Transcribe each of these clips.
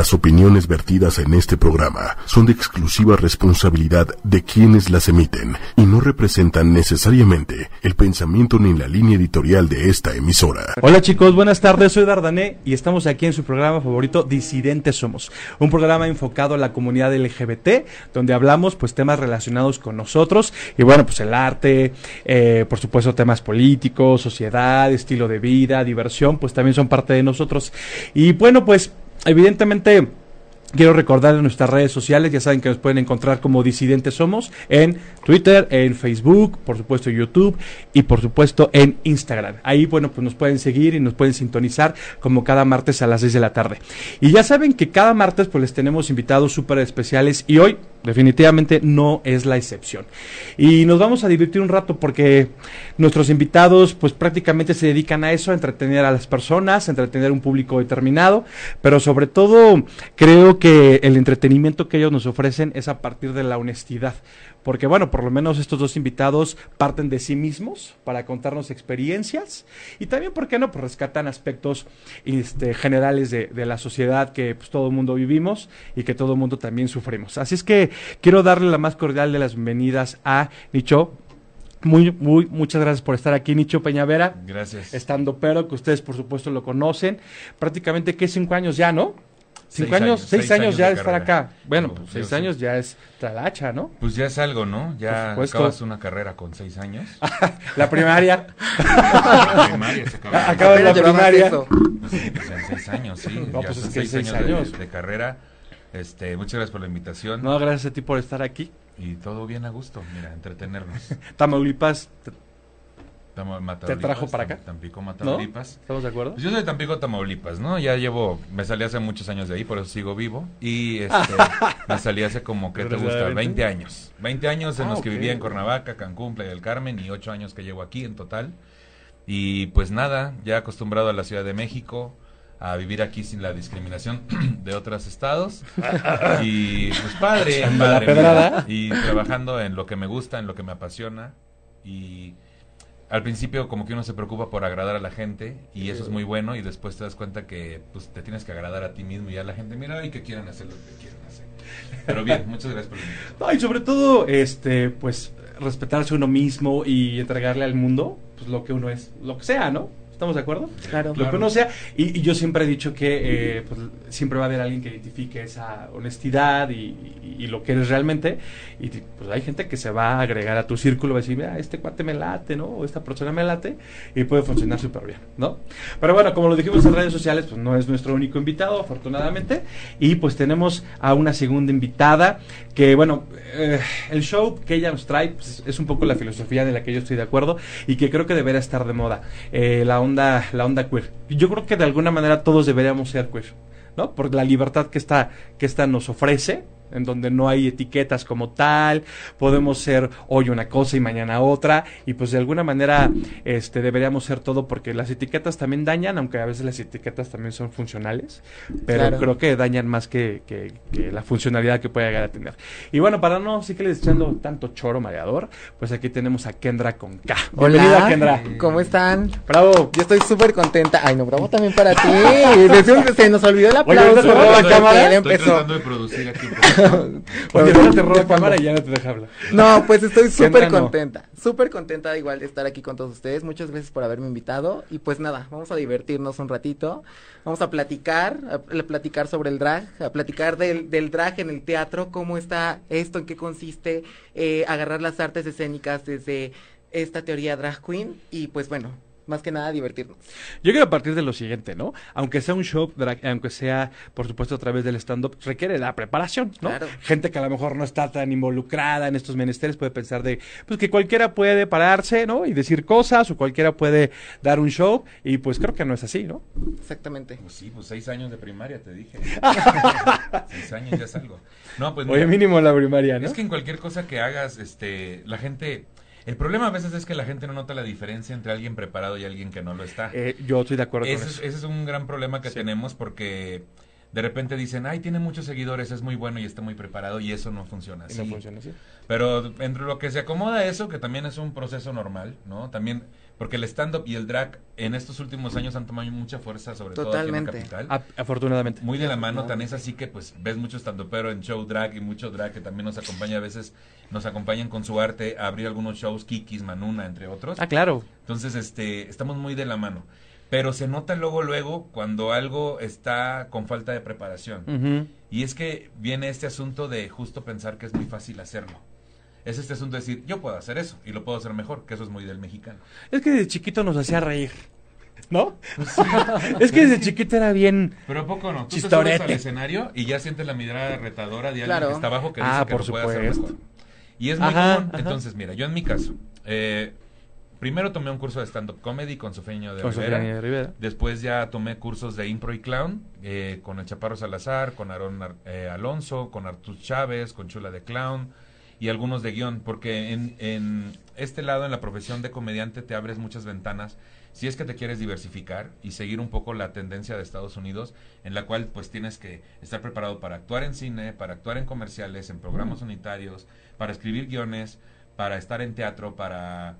Las opiniones vertidas en este programa son de exclusiva responsabilidad de quienes las emiten y no representan necesariamente el pensamiento ni la línea editorial de esta emisora. Hola chicos, buenas tardes, soy Dardané y estamos aquí en su programa favorito Disidentes Somos, un programa enfocado a la comunidad LGBT, donde hablamos pues temas relacionados con nosotros y bueno, pues el arte, eh, por supuesto temas políticos, sociedad, estilo de vida, diversión, pues también son parte de nosotros. Y bueno, pues evidentemente Quiero recordarles nuestras redes sociales, ya saben que nos pueden encontrar como Disidentes Somos en Twitter, en Facebook, por supuesto YouTube y por supuesto en Instagram. Ahí, bueno, pues nos pueden seguir y nos pueden sintonizar como cada martes a las 6 de la tarde. Y ya saben que cada martes pues les tenemos invitados súper especiales y hoy definitivamente no es la excepción. Y nos vamos a divertir un rato porque nuestros invitados pues prácticamente se dedican a eso, a entretener a las personas, a entretener a un público determinado, pero sobre todo creo que el entretenimiento que ellos nos ofrecen es a partir de la honestidad. Porque bueno, por lo menos estos dos invitados parten de sí mismos para contarnos experiencias y también, ¿por qué no? Pues rescatan aspectos este, generales de, de la sociedad que pues, todo el mundo vivimos y que todo el mundo también sufrimos. Así es que quiero darle la más cordial de las bienvenidas a Nicho. Muy, muy, muchas gracias por estar aquí, Nicho Peñavera. Gracias. Estando pero, que ustedes por supuesto lo conocen. Prácticamente que cinco años ya, ¿no? Cinco Seis años, años, seis, seis años, años ya de estar carrera. acá. Bueno, pues, seis sí. años ya es talacha, ¿no? Pues ya es algo, ¿no? Ya acabas una carrera con seis años. La primaria. La primaria se acaba. Acaba la primaria. pues en seis años, sí. No, ya pues es que seis, seis años, de- años. De, carrera. Este, muchas gracias por la invitación. No, gracias a ti por estar aquí. Y todo bien a gusto, mira, entretenernos. Tamaulipas, te- trajo para acá? Tam- Tampico, ¿no? Mataulipas. ¿Estamos de acuerdo? Pues yo soy de Tampico, Tamaulipas, ¿no? Ya llevo, me salí hace muchos años de ahí, por eso sigo vivo. Y este, me salí hace como, ¿qué te gusta? ¿Verdaderamente? 20 años. 20 años en Ah, los que vivía en Cuernavaca, Cancún, Playa del Carmen y 8 años que llevo aquí en total. Y pues nada, ya acostumbrado a la Ciudad de México, a vivir aquí sin la discriminación de otros estados. Y pues padre, padre, mira, y trabajando en lo que me gusta, en lo que me apasiona. Y al principio como que uno se preocupa por agradar a la gente y eso es muy bueno y después te das cuenta que pues te tienes que agradar a ti mismo y a la gente mira y que quieran hacer lo que quieran hacer. Pero bien, muchas gracias por la invitación. No, y sobre todo, este, pues, respetarse uno mismo y entregarle al mundo, pues, lo que uno es, lo que sea, ¿no? ¿Estamos de acuerdo? Claro. Lo que uno sea. Y, y yo siempre he dicho que eh, pues, siempre va a haber alguien que identifique esa honestidad y, y- y lo que eres realmente. Y pues hay gente que se va a agregar a tu círculo, va a decir, mira, este cuate me late, ¿no? O esta persona me late. Y puede funcionar súper bien, ¿no? Pero bueno, como lo dijimos en redes sociales, pues no es nuestro único invitado, afortunadamente. Y pues tenemos a una segunda invitada que, bueno, eh, el show que ella es un poco la filosofía de la que yo estoy de acuerdo y que creo que debería estar de moda. Eh, la onda, la onda queer. Yo creo que de alguna manera todos deberíamos ser queer, ¿no? Por la libertad que esta, que esta nos ofrece, en donde no hay etiquetas como tal, podemos ser hoy una cosa y mañana otra, y pues de alguna manera este deberíamos ser todo porque las etiquetas también dañan, aunque a veces las etiquetas también son funcionales, pero Claro. creo que dañan más que, que- que la funcionalidad que puede llegar a tener. Y bueno, para no sí que les echando tanto choro mareador, pues aquí tenemos a Kendra con K. Bienvenida, Hola, Kendra. ¿cómo están? Bravo. Yo estoy súper contenta. Ay, no, bravo también para ti. Se nos olvidó el Oye, aplauso. ¿ahorita te roba porque cámara? él Estoy empezó. tratando de producir aquí un poco. Porque Bueno, ahora te roba ¿de cuándo? cámara y ya no te deja hablar. No, pues estoy súper no. contenta. Súper contenta igual de estar aquí con todos ustedes. Muchas gracias por haberme invitado. Y pues nada, vamos a divertirnos un ratito. Vamos a platicar, a platicar sobre el drag, a platicar del, del drag en el teatro, cómo está esto, en qué consiste, eh, agarrar las artes escénicas desde esta teoría drag queen. Y pues bueno, más que nada divertirnos. Yo quiero partir de lo siguiente, ¿no? Aunque sea un show, drag- aunque sea, por supuesto, a través del stand-up, requiere la preparación, ¿no? Claro. Gente que a lo mejor no está tan involucrada en estos menesteres puede pensar de, pues que cualquiera puede pararse, ¿no? Y decir cosas, o cualquiera puede dar un show, y pues creo que no es así, ¿no? Exactamente. Pues sí, pues seis años de primaria te dije. seis años ya es algo. No, pues Oye, mira, mínimo en la primaria, ¿no? Es que en cualquier cosa que hagas, este, la gente, el problema a veces es que la gente no nota la diferencia entre alguien preparado y alguien que no lo está. Eh, yo estoy de acuerdo ese, con es, eso. ese es un gran problema que Sí. tenemos porque de repente dicen, ay, tiene muchos seguidores, es muy bueno y está muy preparado y eso no funciona Y así. no funciona así. Pero entre lo que se acomoda eso, que también es un proceso normal, ¿no? También Porque el stand-up y el drag en estos últimos años han tomado mucha fuerza, sobre todo aquí en la capital. A- afortunadamente. Muy de la mano, tan es así que pues ves mucho stand-upero en show drag y mucho drag que también nos acompaña a veces, nos acompañan con su arte a abrir algunos shows, Kikis, Manuna, entre otros. Ah, claro. Entonces, este, estamos muy de la mano. Pero se nota luego, luego, cuando algo está con falta de preparación. Y es que viene este asunto de justo pensar que es muy fácil hacerlo. Es este asunto de decir, yo puedo hacer eso y lo puedo hacer mejor, que eso es muy del mexicano. Es que de chiquito nos hacía reír. ¿No? es que desde chiquito era bien. Pero ¿a poco no? Tú te Chistorete. subes al escenario y ya sientes la mirada retadora de alguien Claro. que está abajo que dice Ah, que por lo puede hacer mejor. Y es muy Ajá, común. ajá. Entonces, mira, yo en mi caso, eh, primero tomé un curso de stand-up comedy con Sofeño de Con Rivera. De Rivera. Después ya tomé cursos de impro y clown eh, con el Chaparro Salazar, con Aarón Ar- eh, Alonso, con Artur Chávez, con Chula de Clown y algunos de guion, porque en, en este lado, en la profesión de comediante, te abres muchas ventanas si es que te quieres diversificar y seguir un poco la tendencia de Estados Unidos, en la cual pues tienes que estar preparado para actuar en cine, para actuar en comerciales, en programas unitarios, para escribir guiones, para estar en teatro, para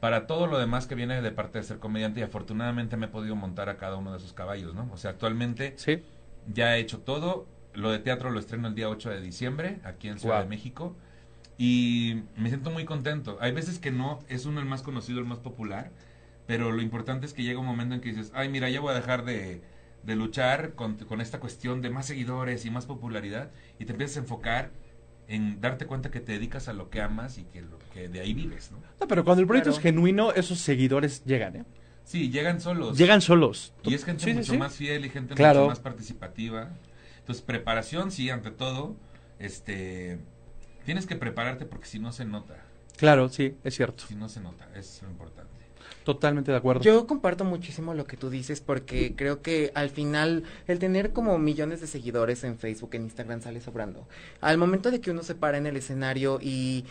para todo lo demás que viene de parte de ser comediante y afortunadamente me he podido montar a cada uno de esos caballos, ¿no? O sea, actualmente Sí. ya he hecho todo, lo de teatro lo estreno el día 8 de diciembre aquí en Ciudad Wow. de México y me siento muy contento. Hay veces que no es uno el más conocido, el más popular, pero lo importante es que llega un momento en que dices, ay, mira, ya voy a dejar de, de luchar con, con esta cuestión de más seguidores y más popularidad y te empiezas a enfocar en darte cuenta que te dedicas a lo que amas y que, lo, que de ahí vives, ¿no? No, pero cuando el proyecto Claro. es genuino, esos seguidores llegan, ¿eh? Sí, llegan solos. Llegan solos. Y es gente Sí, mucho sí. más fiel y gente Claro. mucho más participativa. Entonces, preparación, sí, ante todo. Este, tienes que prepararte porque si no se nota. Claro, sí, es cierto. Si no se nota, es lo importante. Totalmente de acuerdo. Yo comparto muchísimo lo que tú dices porque creo que al final el tener como millones de seguidores en Facebook, en Instagram sale sobrando. Al momento de que uno se para en el escenario y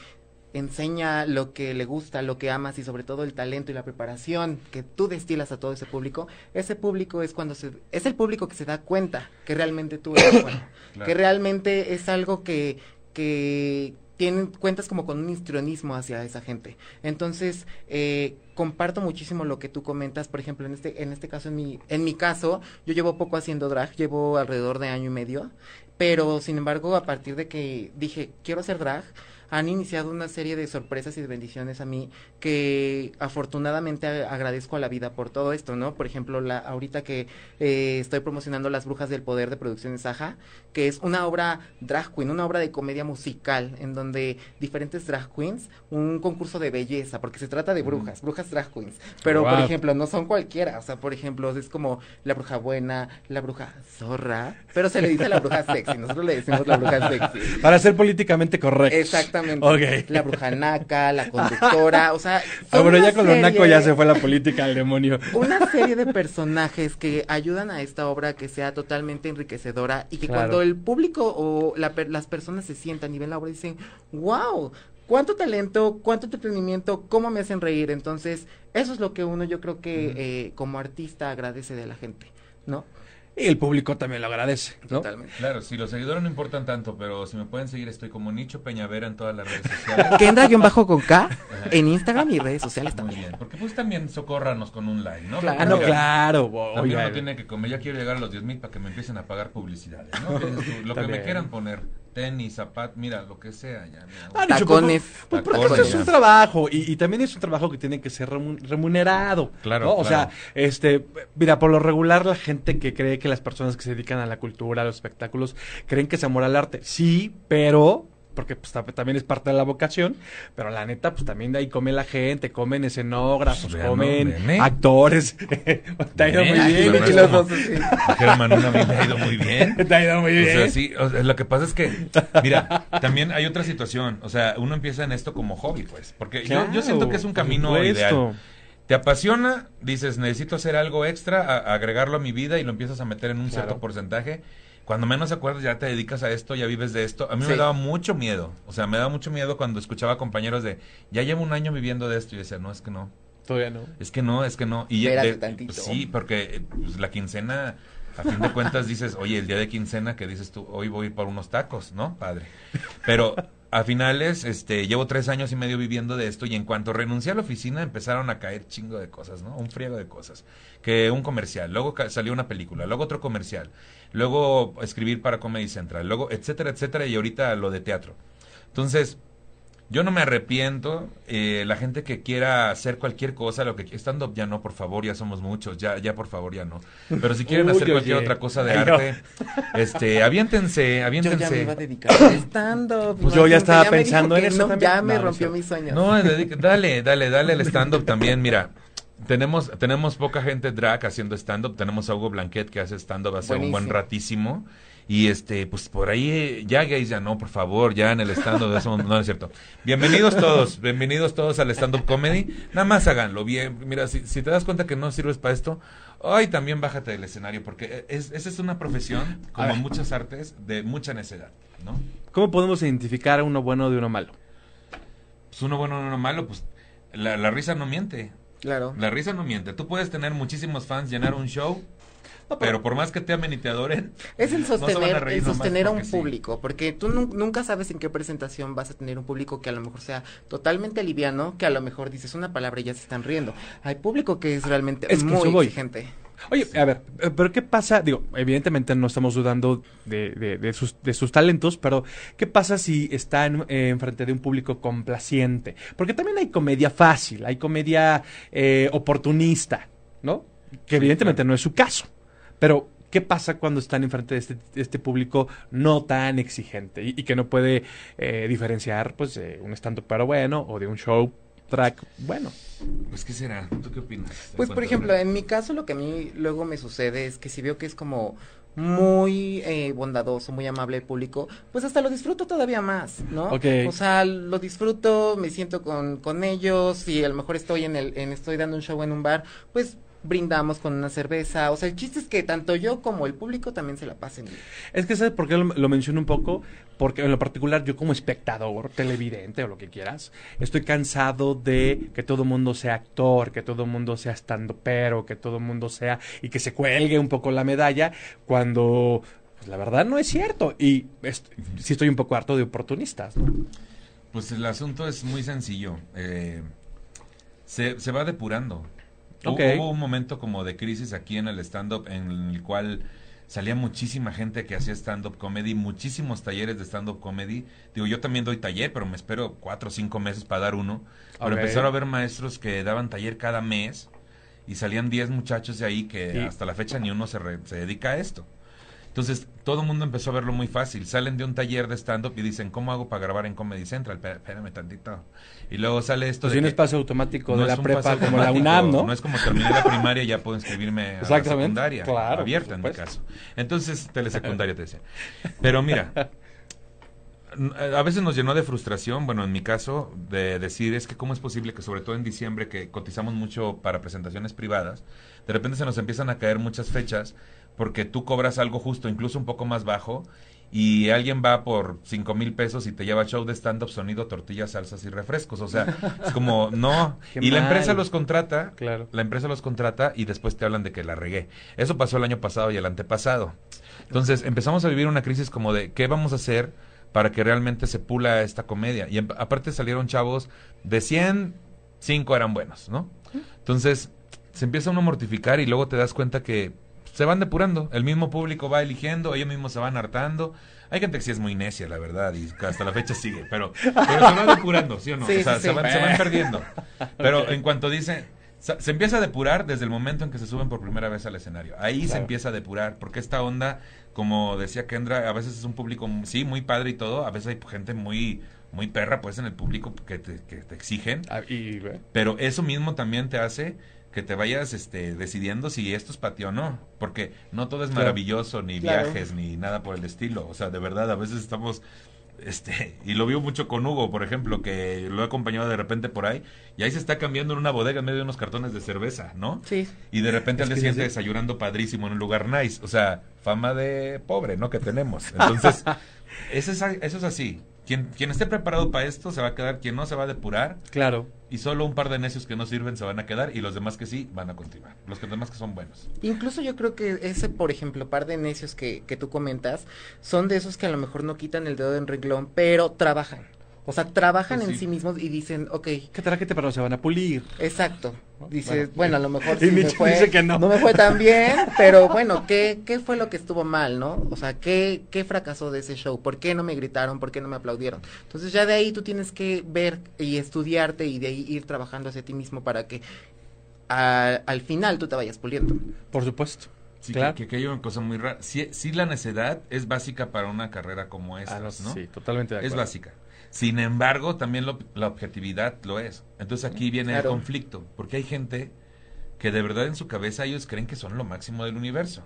enseña lo que le gusta, lo que amas y sobre todo el talento y la preparación que tú destilas a todo ese público, ese público es cuando se es el público que se da cuenta que realmente tú eres bueno, Claro. que realmente es algo que que tienen cuentas como con un histrionismo hacia esa gente. Entonces, eh, comparto muchísimo lo que tú comentas, por ejemplo, en este, en este caso, en mi, en mi caso, yo llevo poco haciendo drag, llevo alrededor de año y medio, pero sin embargo, a partir de que dije, quiero hacer drag, han iniciado una serie de sorpresas y de bendiciones a mí que afortunadamente agradezco a la vida por todo esto, ¿no? Por ejemplo, la, ahorita que eh, estoy promocionando Las Brujas del Poder de Producciones Saja, que es una obra drag queen, una obra de comedia musical, en donde diferentes drag queens, un concurso de belleza, porque se trata de brujas, brujas drag queens, pero por ejemplo, no son cualquiera, o sea, por ejemplo, es como la bruja buena, la bruja zorra, pero se le dice la bruja sexy, nosotros le decimos la bruja sexy. Para ser políticamente correcto. Exactamente. La bruja naca, la conductora, o sea. Ah, bueno, ya con lo naco ya se fue la política al demonio. Una serie de personajes que ayudan a esta obra que sea totalmente enriquecedora y que Claro. cuando el público o la las personas se sientan y ven la obra dicen, wow, cuánto talento, cuánto entretenimiento, cómo me hacen reír. Entonces, eso es lo que uno yo creo que eh, como artista agradece de la gente, ¿no? Y el público también lo agradece, ¿no? Totalmente. Claro, si los seguidores no importan tanto, pero si me pueden seguir, estoy como Nicho Peñavera en todas las redes sociales. Kendra-bajo con K en Instagram y redes sociales Muy también. bien, porque pues también socórranos con un like, ¿no? Claro. No, claro. También oiga. uno tiene que comer. Ya quiero llegar a los 10 mil para que me empiecen a pagar publicidades, ¿no? Lo que También. me quieran poner, tenis, zapatos, mira, lo que sea. Ya, mira. Ah, Tacones. pues, pues, Tacones. porque es un trabajo y, y también es un trabajo que tiene que ser remun- remunerado. Claro, ¿no? O claro. sea, este, mira, por lo regular la gente que cree que las personas que se dedican a la cultura, a los espectáculos, creen que es amor al arte. Sí, pero porque pues ta- también es parte de la vocación, pero la neta pues también de ahí come la gente, comen escenógrafos, Pues, comen actores. Te ha ido muy bien, verdad los dos. Manuna, me ha ido muy bien. Te ha ido muy O bien. sea, sí, o sea, lo que pasa es que, mira, también hay otra situación. O sea, uno empieza en esto como hobby, pues. Porque yo, yo siento que es un camino ideal. Te apasiona, dices, necesito hacer algo extra, a- agregarlo a mi vida y lo empiezas a meter en un cierto porcentaje. Cuando menos acuerdas ya te dedicas a esto, ya vives de esto. A mí me daba mucho miedo. O sea, me daba mucho miedo cuando escuchaba compañeros de, ya llevo un año viviendo de esto. Y yo decía, no, es que no. Todavía no. Es que no, es que no. Y Espérate de- tantito. sí, porque eh, pues, la quincena, a fin de cuentas dices, oye, el día de quincena que dices tú, hoy voy a ir por unos tacos, ¿no? Padre. Pero a finales, este, llevo tres años y medio viviendo de esto y en cuanto renuncié a la oficina empezaron a caer chingo de cosas, ¿no? Un friego de cosas. Que un comercial, luego salió una película, luego otro comercial, luego escribir para Comedy Central, luego etcétera, etcétera y ahorita lo de teatro. Entonces, yo no me arrepiento. eh, la gente que quiera hacer cualquier cosa, lo que estando ya no, por favor, ya somos muchos, ya, ya por favor, ya no. Pero si quieren Uy, hacer cualquier oye. otra cosa de Ay, no. arte, este, aviéntense, Yo ya me aviéntense. iba a dedicar. Pues yo ya estaba pensando en eso no, también. Ya me No, rompió es mis sueños. No, dale, dale, dale al stand-up también. Mira, tenemos, tenemos poca gente drag haciendo stand-up. Tenemos a Hugo Blanquet que hace stand-up hace un buen Buenísimo. ratísimo. Y este, pues por ahí, eh, ya gays, ya no, por favor, ya en el stand-up, eso no es cierto. Bienvenidos todos, bienvenidos todos al stand-up comedy. Nada más háganlo bien. Mira, si, si te das cuenta que no sirves para esto, ay, también bájate del escenario, porque es, esa es una profesión, como muchas artes, de mucha necedad, ¿no? ¿Cómo podemos identificar a uno bueno de uno malo? Pues uno bueno, uno malo, pues la, la risa no miente. Claro. La risa no miente. Tú puedes tener muchísimos fans, llenar un show, pero por más que te amen y te adoren, Es el no se van a sostener, reír el nomás sostener a un sí. público, porque tú nu- nunca sabes en qué presentación vas a tener un público que a lo mejor sea totalmente liviano, que a lo mejor dices una palabra y ya se están riendo. Hay público que es realmente Es que muy exigente. Oye, a ver, eh, pero ¿qué pasa? Digo, evidentemente no estamos dudando de, de- de sus, de sus talentos, pero ¿qué pasa si está en, eh, enfrente de un público complaciente? Porque también hay comedia fácil, hay comedia eh, oportunista, ¿no? Que evidentemente no es su caso. Pero, ¿qué pasa cuando están enfrente de este, de este público no tan exigente y, y que no puede eh, diferenciar, pues, de un stand-up pero bueno o de un show track bueno? pues ¿qué será? ¿Tú qué opinas? Pues por ejemplo, en mi caso lo que a mí luego me sucede es que si veo que es como muy eh, bondadoso, muy amable el público, pues hasta lo disfruto todavía más, ¿no? Ok. O sea, lo disfruto, me siento con, con ellos y a lo mejor estoy en el, en, estoy dando un show en un bar, pues brindamos con una cerveza, o sea, el chiste es que tanto yo como el público también se la pasen bien. Es que ¿sabes por qué lo, lo menciono un poco? Porque en lo particular yo como espectador, televidente o lo que quieras, estoy cansado de que todo el mundo sea actor, que todo el mundo sea estando pero, que todo el mundo sea y que se cuelgue un poco la medalla cuando pues, la verdad no es cierto. Y est- sí estoy un poco harto de oportunistas. ¿no? Pues el asunto es muy sencillo. eh, se, se va depurando. Hubo un momento como de crisis aquí en el stand-up en el cual salía muchísima gente que hacía stand-up comedy, muchísimos talleres de stand-up comedy. Digo, yo también doy taller, pero me espero cuatro o cinco meses para dar uno. Pero Ok. empezaron a haber maestros que daban taller cada mes y salían 10 muchachos de ahí que hasta la fecha ni uno se, re- se dedica a esto. Entonces, todo el mundo empezó a verlo muy fácil. Salen de un taller de stand-up y dicen, ¿cómo hago para grabar en Comedy Central? Espé- Espérame tantito. Y luego sale esto Pues de un que espacio automático no de la prepa como la UNAM, ¿no? No es como terminé la primaria y ya puedo inscribirme a la secundaria. claro, abierta en mi caso. Entonces, telesecundaria te decía. Pero mira, a veces nos llenó de frustración, bueno, en mi caso, de decir es que cómo es posible que sobre todo en diciembre que cotizamos mucho para presentaciones privadas, de repente se nos empiezan a caer muchas fechas porque tú cobras algo justo, incluso un poco más bajo, y alguien va por cinco mil pesos y te lleva show de stand-up, sonido, tortillas, salsas y refrescos. O sea, es como, no. Qué y la empresa los contrata, Claro. la empresa los contrata y después te hablan de que la regué. Eso pasó el año pasado y el antepasado. Entonces empezamos a vivir una crisis como de qué vamos a hacer para que realmente se pula esta comedia. Y em- aparte salieron chavos de 100, 5 eran buenos, ¿no? Entonces se empieza uno a mortificar y luego te das cuenta que se van depurando. El mismo público va eligiendo, ellos mismos se van hartando. Hay gente que sí es muy necia, la verdad, y hasta la fecha sigue, pero, pero se va depurando, ¿sí o no? Sí, o sea, sí, se, van, se van perdiendo. Pero en cuanto dicen, sa- se empieza a depurar desde el momento en que se suben por primera vez al escenario. Ahí se empieza a depurar, porque esta onda, como decía Kendra, a veces es un público, sí, muy padre y todo, a veces hay gente muy muy perra pues en el público que te, que te exigen, Ah, y, eh, pero eso mismo también te hace que te vayas este, decidiendo si esto es patio o no, porque no todo es Claro. maravilloso, ni Claro. viajes, ni nada por el estilo, o sea, de verdad, a veces estamos, este, y lo vio mucho con Hugo, por ejemplo, que lo he acompañado de repente por ahí, y ahí se está cambiando en una bodega en medio de unos cartones de cerveza, ¿no? Sí. Y de repente Es al día siguiente sí. desayunando padrísimo en un lugar nice, o sea, fama de pobre, ¿no? Que tenemos. Entonces, eso es, eso es así. Quien, quien esté preparado para esto se va a quedar, quien no se va a depurar, claro. y solo un par de necios que no sirven se van a quedar y los demás que sí van a continuar. Los que demás que son buenos. Incluso yo creo que ese, por ejemplo, par de necios que, que tú comentas, son de esos que a lo mejor no quitan el dedo en renglón, pero trabajan. O sea, trabajan Pues en sí. sí mismos y dicen, ok, ¿Qué tal que te pero se van a pulir? exacto. Dices, Bueno. bueno, a lo mejor Y me fue, dice que no. me fue tan bien, pero bueno, ¿qué, ¿qué fue lo que estuvo mal, no? O sea, ¿qué, ¿qué fracasó de ese show? ¿Por qué no me gritaron? ¿Por qué no me aplaudieron? Entonces ya de ahí tú tienes que ver y estudiarte y de ahí ir trabajando hacia ti mismo para que a- al final tú te vayas puliendo. Por supuesto. Sí, claro. que, que, hay una cosa muy rara. Sí, sí la necedad es básica para una carrera como esta, Ah, no, ¿no? Sí, totalmente de Es básica. Sin embargo, también lo- la objetividad lo es. Entonces aquí viene Claro. el conflicto, porque hay gente que de verdad en su cabeza ellos creen que son lo máximo del universo.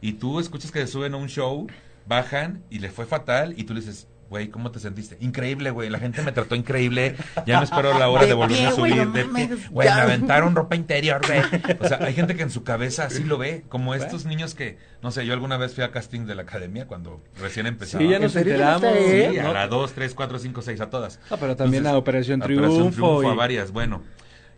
Y tú escuchas que suben a un show, bajan y le fue fatal y tú le dices, güey, ¿cómo te sentiste? Increíble, güey, la gente me trató increíble, ya no espero la hora de, De volverme a pie, güey, subir. no de pie. mames, Güey, me aventaron ropa interior, güey. O sea, hay gente que en su cabeza así lo ve, como estos niños que, no sé, yo alguna vez fui a casting de la academia cuando recién empezaba. Sí, ya ¿En nos enteramos. Sí, a la 2, 3, 4, 5, 6, a todas. Ah, pero también Entonces, a Operación a Triunfo. y- a varias, bueno.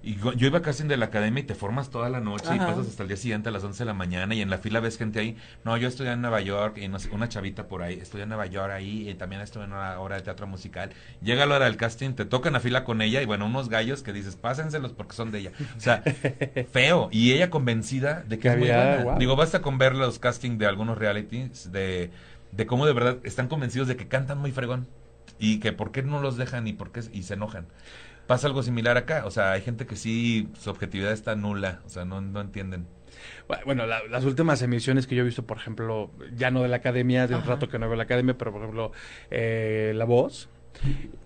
Y yo, iba a casting de la academia y te formas toda la noche y pasas hasta el día siguiente a las 11 de la mañana y en la fila ves gente ahí. No, yo estudié en Nueva York y no sé, una chavita por ahí, estudié en Nueva York ahí y también estuve en una hora de teatro musical. Llega la hora del casting, te tocan a fila con ella y bueno, unos gallos que dices, pásenselos porque son de ella. O sea, feo. Y ella convencida de que es muy buena. wow. Digo, basta con ver los castings de algunos realities de, de cómo de verdad están convencidos de que cantan muy fregón y que por qué no los dejan y por qué y se enojan. Pasa algo similar acá, o sea, hay gente que sí su objetividad está nula, o sea, no, no entienden. Bueno, la- las últimas emisiones que yo he visto, por ejemplo, ya no de la academia, de un rato que no veo la academia, pero por ejemplo, eh, La Voz.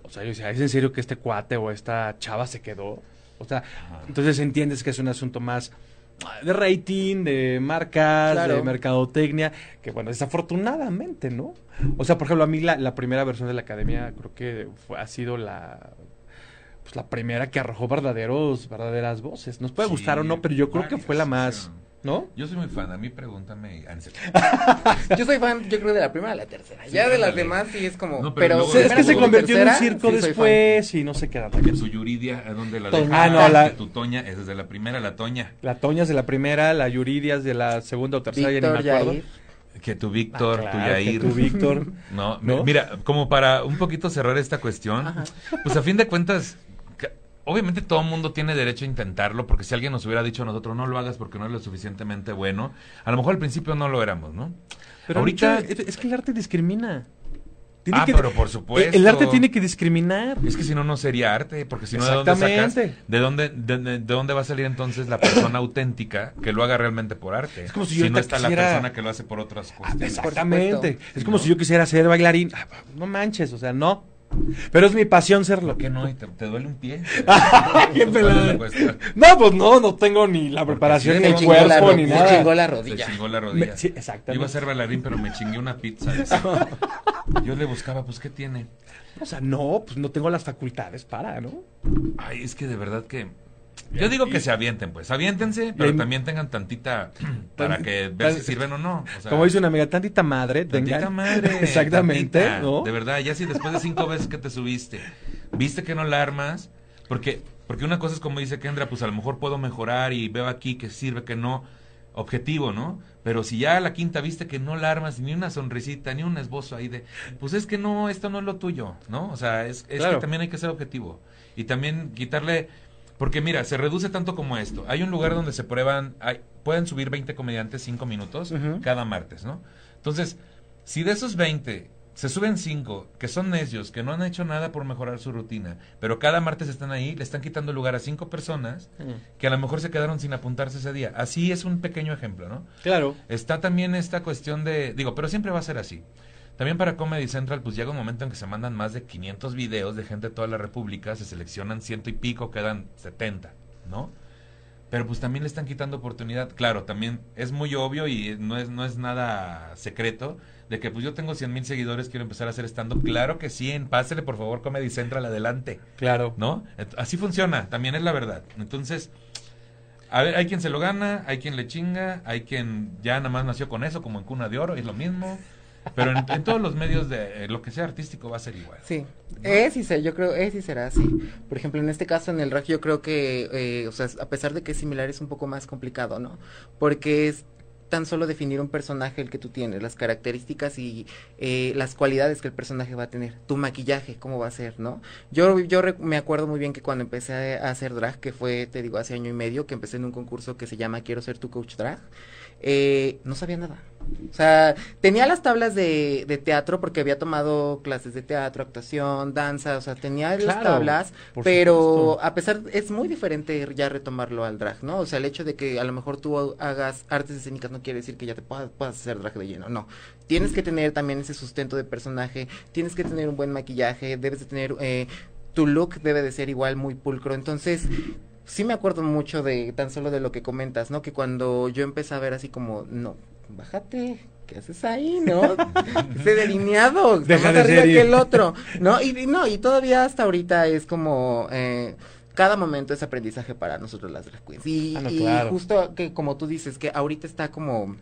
O sea, yo decía, ¿es en serio que este cuate o esta chava se quedó? O sea, entonces entiendes que es un asunto más ah, de rating, de marcas, Claro. de mercadotecnia, que bueno, desafortunadamente, ¿no? O sea, por ejemplo, a mí la, la primera versión de la academia creo que fue- ha sido la pues la primera que arrojó verdaderos, verdaderas voces. Nos puede Sí, gustar o no, pero yo creo que fue la más, ¿no? Yo soy muy fan, a mí pregúntame. Yo soy fan, yo creo, de la primera a la tercera. Sí, ya de las demás sí es como... No, pero es que se convirtió en un circo sí después y no sé qué tu Yuridia, ¿a dónde la Toña. dejas? Ah, no, la- tu Toña es desde la primera, la Toña. La Toña es de la primera, la Yuridias de la segunda o tercera, ya Víctor, ni me acuerdo. Yair. Que tu Víctor, Ah, tu claro, que Yair. tu Víctor. No, ¿No? mira, como para un poquito cerrar esta cuestión, Ajá. pues a fin de cuentas, obviamente todo el mundo tiene derecho a intentarlo, porque si alguien nos hubiera dicho a nosotros no lo hagas porque no eres lo suficientemente bueno, a lo mejor al principio no lo éramos, ¿no? Pero ahorita, es, es que el arte discrimina. Tiene ah, que- pero por supuesto. El arte tiene que discriminar. Es que si no, no sería arte, porque si no, ¿de dónde sacas? Exactamente. ¿De dónde, de, de- de dónde va a salir entonces la persona auténtica que lo haga realmente por arte? Es como si yo no ahorita está quisiera- la persona que lo hace por otras Ah, cuestiones. Exactamente. Es como ¿No? si yo quisiera ser bailarín. Ah, no manches, o sea, no. Pero es mi pasión serlo. ¿Por qué no? ¿Y te, te duele un pie? Qué Pues, pelada. No, pues no, no tengo ni la preparación ni el cuerpo ni se nada. chingó la Se rodilla. chingó la rodilla. Me- sí, exactamente. Iba a ser bailarín, pero me chingué una pizza. Yo le buscaba, pues, ¿qué tiene? O sea, no, pues no tengo las facultades para, ¿no? Ay, es que de verdad que... Yo digo que se avienten, pues. Aviéntense, pero también tengan tantita... Para que ver si sirven o no. O sea, Como dice una amiga, tantita madre, Tantita tengan. madre. Exactamente, tantita. ¿no? De verdad, ya si después de cinco veces que te subiste, viste que no la armas, porque, porque una cosa es como dice Kendra, pues a lo mejor puedo mejorar y veo aquí que sirve, que no, objetivo, ¿no? Pero si ya a la quinta viste que no la armas, ni una sonrisita, ni un esbozo ahí de, pues es que no, esto no es lo tuyo, ¿no? O sea, es, es Claro. que también hay que ser objetivo. Y también quitarle, porque mira, se reduce tanto como esto. Hay un lugar donde se prueban, hay, pueden subir 20 comediantes 5 minutos cada martes, ¿no? Entonces, si de esos 20 se suben 5 que son necios, que no han hecho nada por mejorar su rutina, pero cada martes están ahí, le están quitando lugar a 5 personas que a lo mejor se quedaron sin apuntarse ese día. Así es un pequeño ejemplo, ¿no? Claro. Está también esta cuestión de, digo, pero siempre va a ser así. También para Comedy Central, pues llega un momento en que se mandan más de 500 videos de gente de toda la República, se seleccionan ciento y pico, quedan 70, ¿no? Pero pues también le están quitando oportunidad. Claro, también es muy obvio y no es, no es nada secreto de que pues yo tengo 100 mil seguidores, quiero empezar a hacer stand-up. Claro que sí, en pásele por favor Comedy Central adelante. Claro. ¿no? Así funciona, también es la verdad. Entonces, a ver, hay quien se lo gana, hay quien le chinga, hay quien ya nada más nació con eso, como en cuna de oro, es lo mismo. Pero en, en todos los medios de eh, lo que sea artístico va a ser igual. Sí, es y se, yo creo, es y será así. Por ejemplo, en este caso, en el rap, yo creo que, eh, o sea, a pesar de que es similar, es un poco más complicado, ¿no? Porque es, tan solo definir un personaje el que tú tienes, las características y eh, las cualidades que el personaje va a tener, tu maquillaje, cómo va a ser, ¿no? Yo, yo me acuerdo muy bien que cuando empecé a, hacer drag, que fue, te digo, hace año y medio, que empecé en un concurso que se llama Quiero ser tu coach drag, eh, no sabía nada. O sea, tenía las tablas de, de, teatro porque había tomado clases de teatro, actuación, danza, o sea, tenía las tablas, pero a pesar, es muy diferente ya retomarlo al drag, ¿no? O sea, el hecho de que a lo mejor tú hagas artes escénicas no quiere decir que ya te puedas, puedas hacer drag de lleno, no. Tienes que tener también ese sustento de personaje, tienes que tener un buen maquillaje, debes de tener... Eh, tu look debe de ser igual muy pulcro. Entonces, sí me acuerdo mucho de tan solo de lo que comentas, ¿no? Que cuando yo empecé a ver así como, no, bájate, ¿qué haces ahí, no? Ese delineado, Deja más arriba que el otro, ¿no? Y, no, y todavía hasta ahorita es como, eh, cada momento es aprendizaje para nosotros las drag queens. Y, ah, justo que como tú dices, que ahorita está como...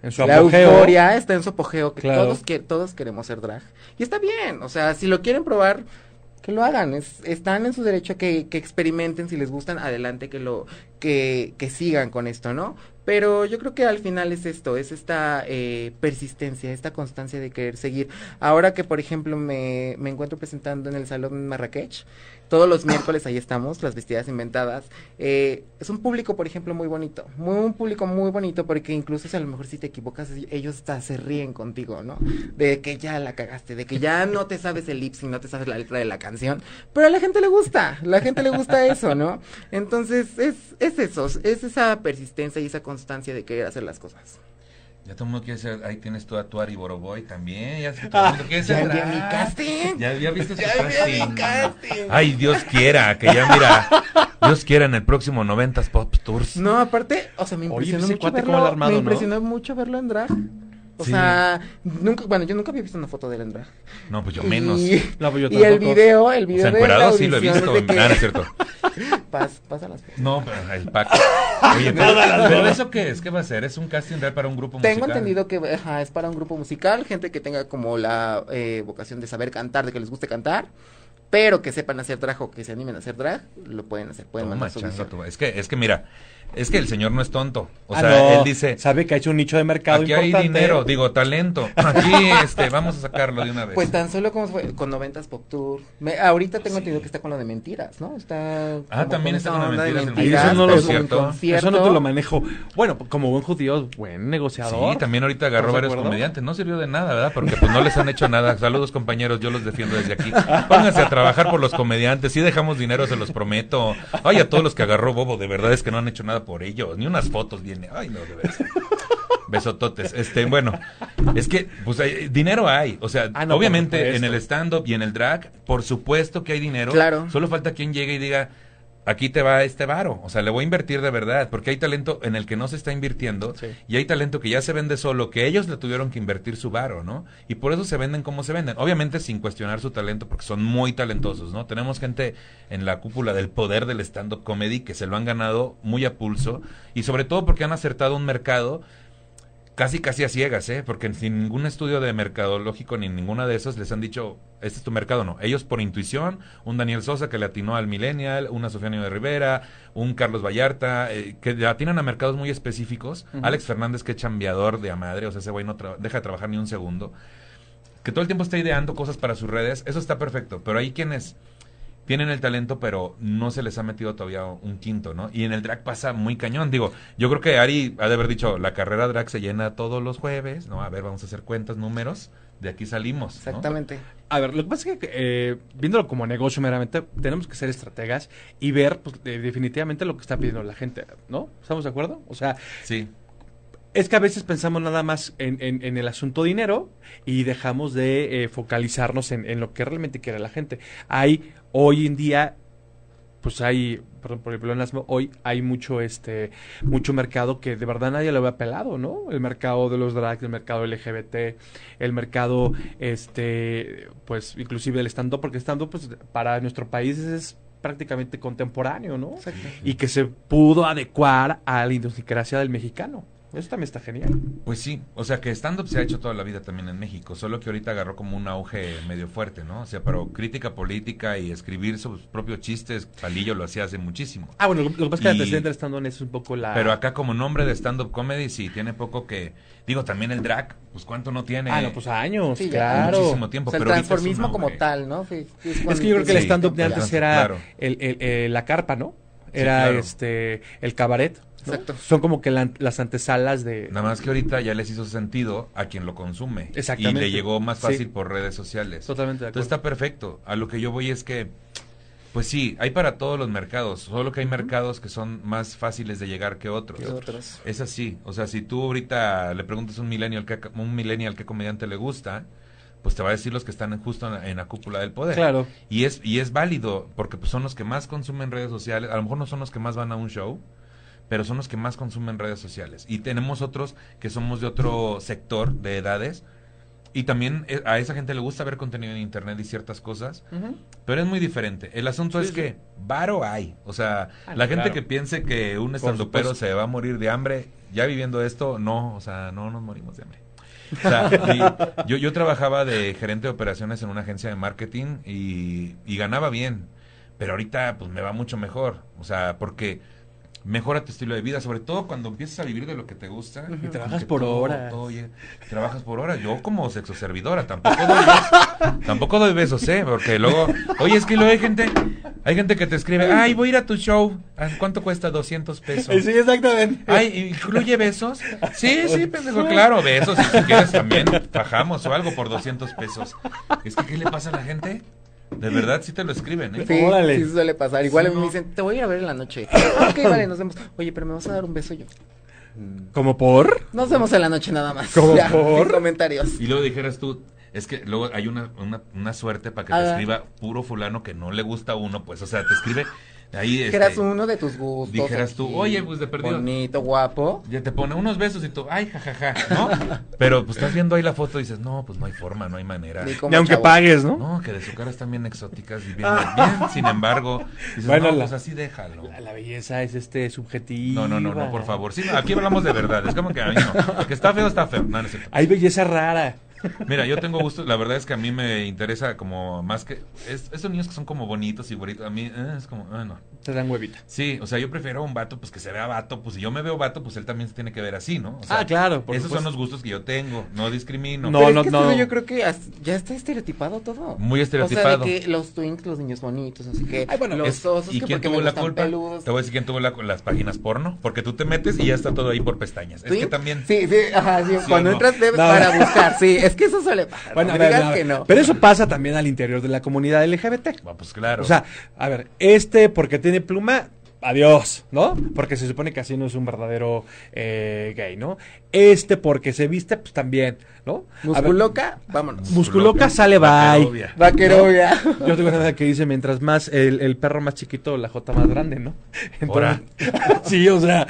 En su la euforia está en su apogeo, que todos, que todos queremos ser drag. Y está bien, o sea, si lo quieren probar, lo hagan, es, están en su derecho a que, que, experimenten, si les gustan, adelante que lo, que, que sigan con esto, ¿no? Pero yo creo que al final es esto, es esta eh, persistencia, esta constancia de querer seguir. Ahora que, por ejemplo, me, me encuentro presentando en el Salón Marrakech, todos los miércoles ahí estamos, las vestidas inventadas. Eh, es un público, por ejemplo, muy bonito. Muy, un público muy bonito porque incluso si a lo mejor si te equivocas, ellos se ríen contigo, ¿no? De que ya la cagaste, de que ya no te sabes el y no te sabes la letra de la canción. Pero a la gente le gusta, la gente le gusta eso, ¿no? Entonces es, es eso, es esa persistencia y esa constancia de querer hacer las cosas. Ya todo el mundo quiere ser, ahí tienes tú a tu Ari Boroboy también, ya, todo el quiere ser. Ya mi casting. Ya, ya viste su casting. casting. Ay, Dios quiera, que ya mira, Dios quiera en el próximo 90 Pop Tours. No, aparte, o sea, me impresionó mucho verlo, me impresionó mucho verlo en drag. O sea, nunca, bueno, yo nunca había visto una foto de él en drag. No, pues yo menos. Y, no, pues yo y el video, el video o sea, de sí lo he visto. Que... Ah, es cierto. pasa las fotos. No, pero el pack. Oye, pero, ¿eso qué es? ¿Qué va a ser? ¿Es un casting real para un grupo musical? Tengo entendido que ajá, es para un grupo musical, gente que tenga como la eh, vocación de saber cantar, de que les guste cantar pero que sepan hacer drag o que se animen a hacer drag, lo pueden hacer, pueden mandar su Es que, es que mira, es que el señor no es tonto. O ah, sea, él dice. Sabe que ha hecho un nicho de mercado aquí hay dinero, digo, talento. Aquí este, vamos a sacarlo de una vez. Pues tan solo como fue con noventas Pop Tour. ahorita tengo entendido que está con lo de mentiras, ¿no? Está. Ah, también está con lo de mentiras. eso no lo cierto. Eso no te lo manejo. Bueno, como buen judío, buen negociador. Sí, también ahorita agarró varios comediantes. No sirvió de nada, ¿verdad? Porque pues no les han hecho nada. Saludos, compañeros, yo los defiendo desde aquí. Pónganse a trabajar por los comediantes. Sí dejamos dinero, se los prometo. Ay, a todos los que agarró Bobo, de verdad es que no han hecho nada por ellos. Ni una fotos viene. Ay, no, de verdad. Besototes. Este, bueno, es que, pues, dinero hay. O sea, ah, obviamente en el stand-up y en el drag, por supuesto que hay dinero. Claro. Solo falta quien llegue y diga, aquí te va este varo. O sea, le voy a invertir de verdad, porque hay talento en el que no se está invirtiendo y hay talento que ya se vende solo, que ellos le tuvieron que invertir su varo, ¿no? Y por eso se venden como se venden. Obviamente sin cuestionar su talento, porque son muy talentosos, ¿no? Tenemos gente en la cúpula del poder del stand-up comedy que se lo han ganado muy a pulso y sobre todo porque han acertado un mercado casi casi a ciegas, ¿eh? Porque sin ningún estudio de mercadológico ni ninguna de esos les han dicho, este es tu mercado, no. Ellos por intuición, un Daniel Sosa que le atinó al Millennial, una Sofía de Rivera, un Carlos Vallarta, eh, que le atinan a mercados muy específicos. Alex Fernández, que es chambeador de a madre, o sea, ese güey no deja de trabajar ni un segundo. Que todo el tiempo está ideando cosas para sus redes, eso está perfecto. Pero hay quienes tienen el talento, pero no se les ha metido todavía un quinto, ¿no? Y en el drag pasa muy cañón. Digo, yo creo que Ari ha de haber dicho, la carrera drag se llena todos los jueves, ¿no? A ver, vamos a hacer cuentas, números, de aquí salimos. Exactamente. A ver, lo que pasa es que, eh, viéndolo como negocio meramente, tenemos que ser estrategas y ver pues, definitivamente lo que está pidiendo la gente, ¿no? ¿Estamos de acuerdo? O sea, sí. Es que a veces pensamos nada más en, en, el asunto dinero y dejamos de eh, focalizarnos en, en, lo que realmente quiere la gente. Hay hoy en día pues hay, perdón por el hoy hay mucho este mucho mercado que de verdad nadie lo había pelado, ¿no? El mercado de los drags, el mercado LGBT, el mercado este pues inclusive el stand up porque el stand up pues para nuestro país es prácticamente contemporáneo, ¿no? Y que se pudo adecuar a la idiosincrasia del mexicano. Eso también está genial. Pues sí, o sea que stand-up se ha hecho toda la vida también en México, solo que ahorita agarró como un auge medio fuerte, ¿no? O sea, pero crítica política y escribir sus propios chistes, Palillo lo hacía hace muchísimo. Ah, bueno, lo, lo que pasa es que el Y- antecedente del stand-up es un poco la... Pero acá como nombre de stand-up comedy sí, tiene poco que... Digo, también el drag, pues cuánto no tiene... Ah, no, pues años, Sí, claro. Muchísimo tiempo, O sea, el pero transformismo como tal, ¿no? Sí, sí, Es que yo creo que el stand-up de antes era Claro. el, el- el- la carpa, ¿no? Sí, Era claro. este el cabaret. ¿no? Exacto. Son como que la- las antesalas de... Nada más que ahorita ya les hizo sentido a quien lo consume. Exactamente. Y le llegó más fácil Sí. por redes sociales. Totalmente de acuerdo. Entonces está perfecto. A lo que yo voy es que, pues sí, hay para todos los mercados. Solo que hay mercados que son más fáciles de llegar que otros. Otros. Es así. O sea, si tú ahorita le preguntas a un millennial qué, un millennial qué comediante le gusta, pues te va a decir los que están en- justo en la, en la cúpula del poder. Claro. Y es, y es válido, porque pues, son los que más consumen redes sociales. A lo mejor no son los que más van a un show, pero son los que más consumen redes sociales. Y tenemos otros que somos de otro sector de edades. Y también eh, a esa gente le gusta ver contenido en internet y ciertas cosas, pero es muy diferente. El asunto es que varo hay. O sea, Ah, la gente claro. que piense que un estandopero se va a morir de hambre, ya viviendo esto, no, o sea, no nos morimos de hambre. O sea, yo, yo trabajaba de gerente de operaciones en una agencia de marketing y, y ganaba bien, pero ahorita pues me va mucho mejor. O sea, porque mejora tu estilo de vida, sobre todo cuando empiezas a vivir de lo que te gusta. Y trabajas por todo- horas. todo llega- trabajas por horas. Yo como sexo servidora tampoco doy besos, tampoco doy besos, ¿eh? Porque luego, oye, es que luego hay gente, hay gente que te escribe, ay, voy a ir a tu show, Ah, ¿cuánto cuesta? 200 pesos. Sí, exactamente. Ay, ¿incluye besos? Sí, sí, pendejo, claro, besos. Y si quieres también bajamos o algo por 200 pesos. Es que, ¿qué le pasa a la gente? De verdad, sí te lo escriben, ¿eh? Sí, Órale. sí suele pasar. Igual Sí, a mí no. me dicen, te voy a ir a ver en la noche. Ah, ok, vale, nos vemos. Oye, pero me vas a dar un beso yo. ¿Como por? Nos vemos en la noche nada más. ¿Cómo Ya, por? comentarios. Y luego dijeras tú, es que luego hay una, una, una suerte para que te escriba puro fulano que no le gusta a uno, pues, o sea, te escribe ahí. Que eras este, uno de tus gustos. dijeras tú, oye, pues, de perdido. Bonito, guapo. Ya te pone unos besos y tú, ay, jajaja, ¿no? Pero pues estás viendo ahí la foto y dices, no, pues no hay forma, no hay manera. Ni aunque chavo. pagues, ¿no? No, que de su cara están bien exóticas y bien, bien, sin embargo, dices, Bueno, no, la- pues así déjalo. La, la belleza es este subjetiva. No, no, no, no, por favor. Sí, aquí hablamos de verdad. Es como que a mí no. Que está feo, está feo. No, no es cierto. Hay belleza rara. Mira, yo tengo gusto. La verdad es que a mí me interesa como más que. Es, esos niños que son como bonitos y bonitos. A mí eh, es como. ah, no. Te dan huevita. Sí, o sea, yo prefiero un vato pues que se vea vato. Pues si yo me veo vato, pues él también se tiene que ver así, ¿no? O sea, Ah, claro, por Esos son los gustos que yo tengo. No discrimino. No, Pero es no, que no. eso yo creo que ya está estereotipado todo. Muy O estereotipado. sea, de que los twinks, los niños bonitos, así que Ay, bueno, los Es- osos ¿Y que quién porque tuvo me la culpa? peludos. Te voy a decir quién tuvo la, las páginas porno. Porque tú te metes y ya está todo ahí por pestañas. Es que también. Sí, sí, ajá, sí, ¿Sí o cuando no? entras de- No. para buscar, sí, es que eso suele pasar. Bueno, no a me ver, digas a ver, que no. Pero eso pasa también al interior de la comunidad LGBT. Ah, pues claro. O sea, a ver, este porque tiene pluma, adiós, ¿no? Porque se supone que así no es un verdadero eh, gay, ¿no? Este porque se viste, pues también, ¿no? A ver, Musculoca, vámonos. Musculoca sale bye. Vaquerovia. Yo tengo una que dice, mientras más el, el perro más chiquito, la jota más grande, ¿no? Ahora. sí, o sea,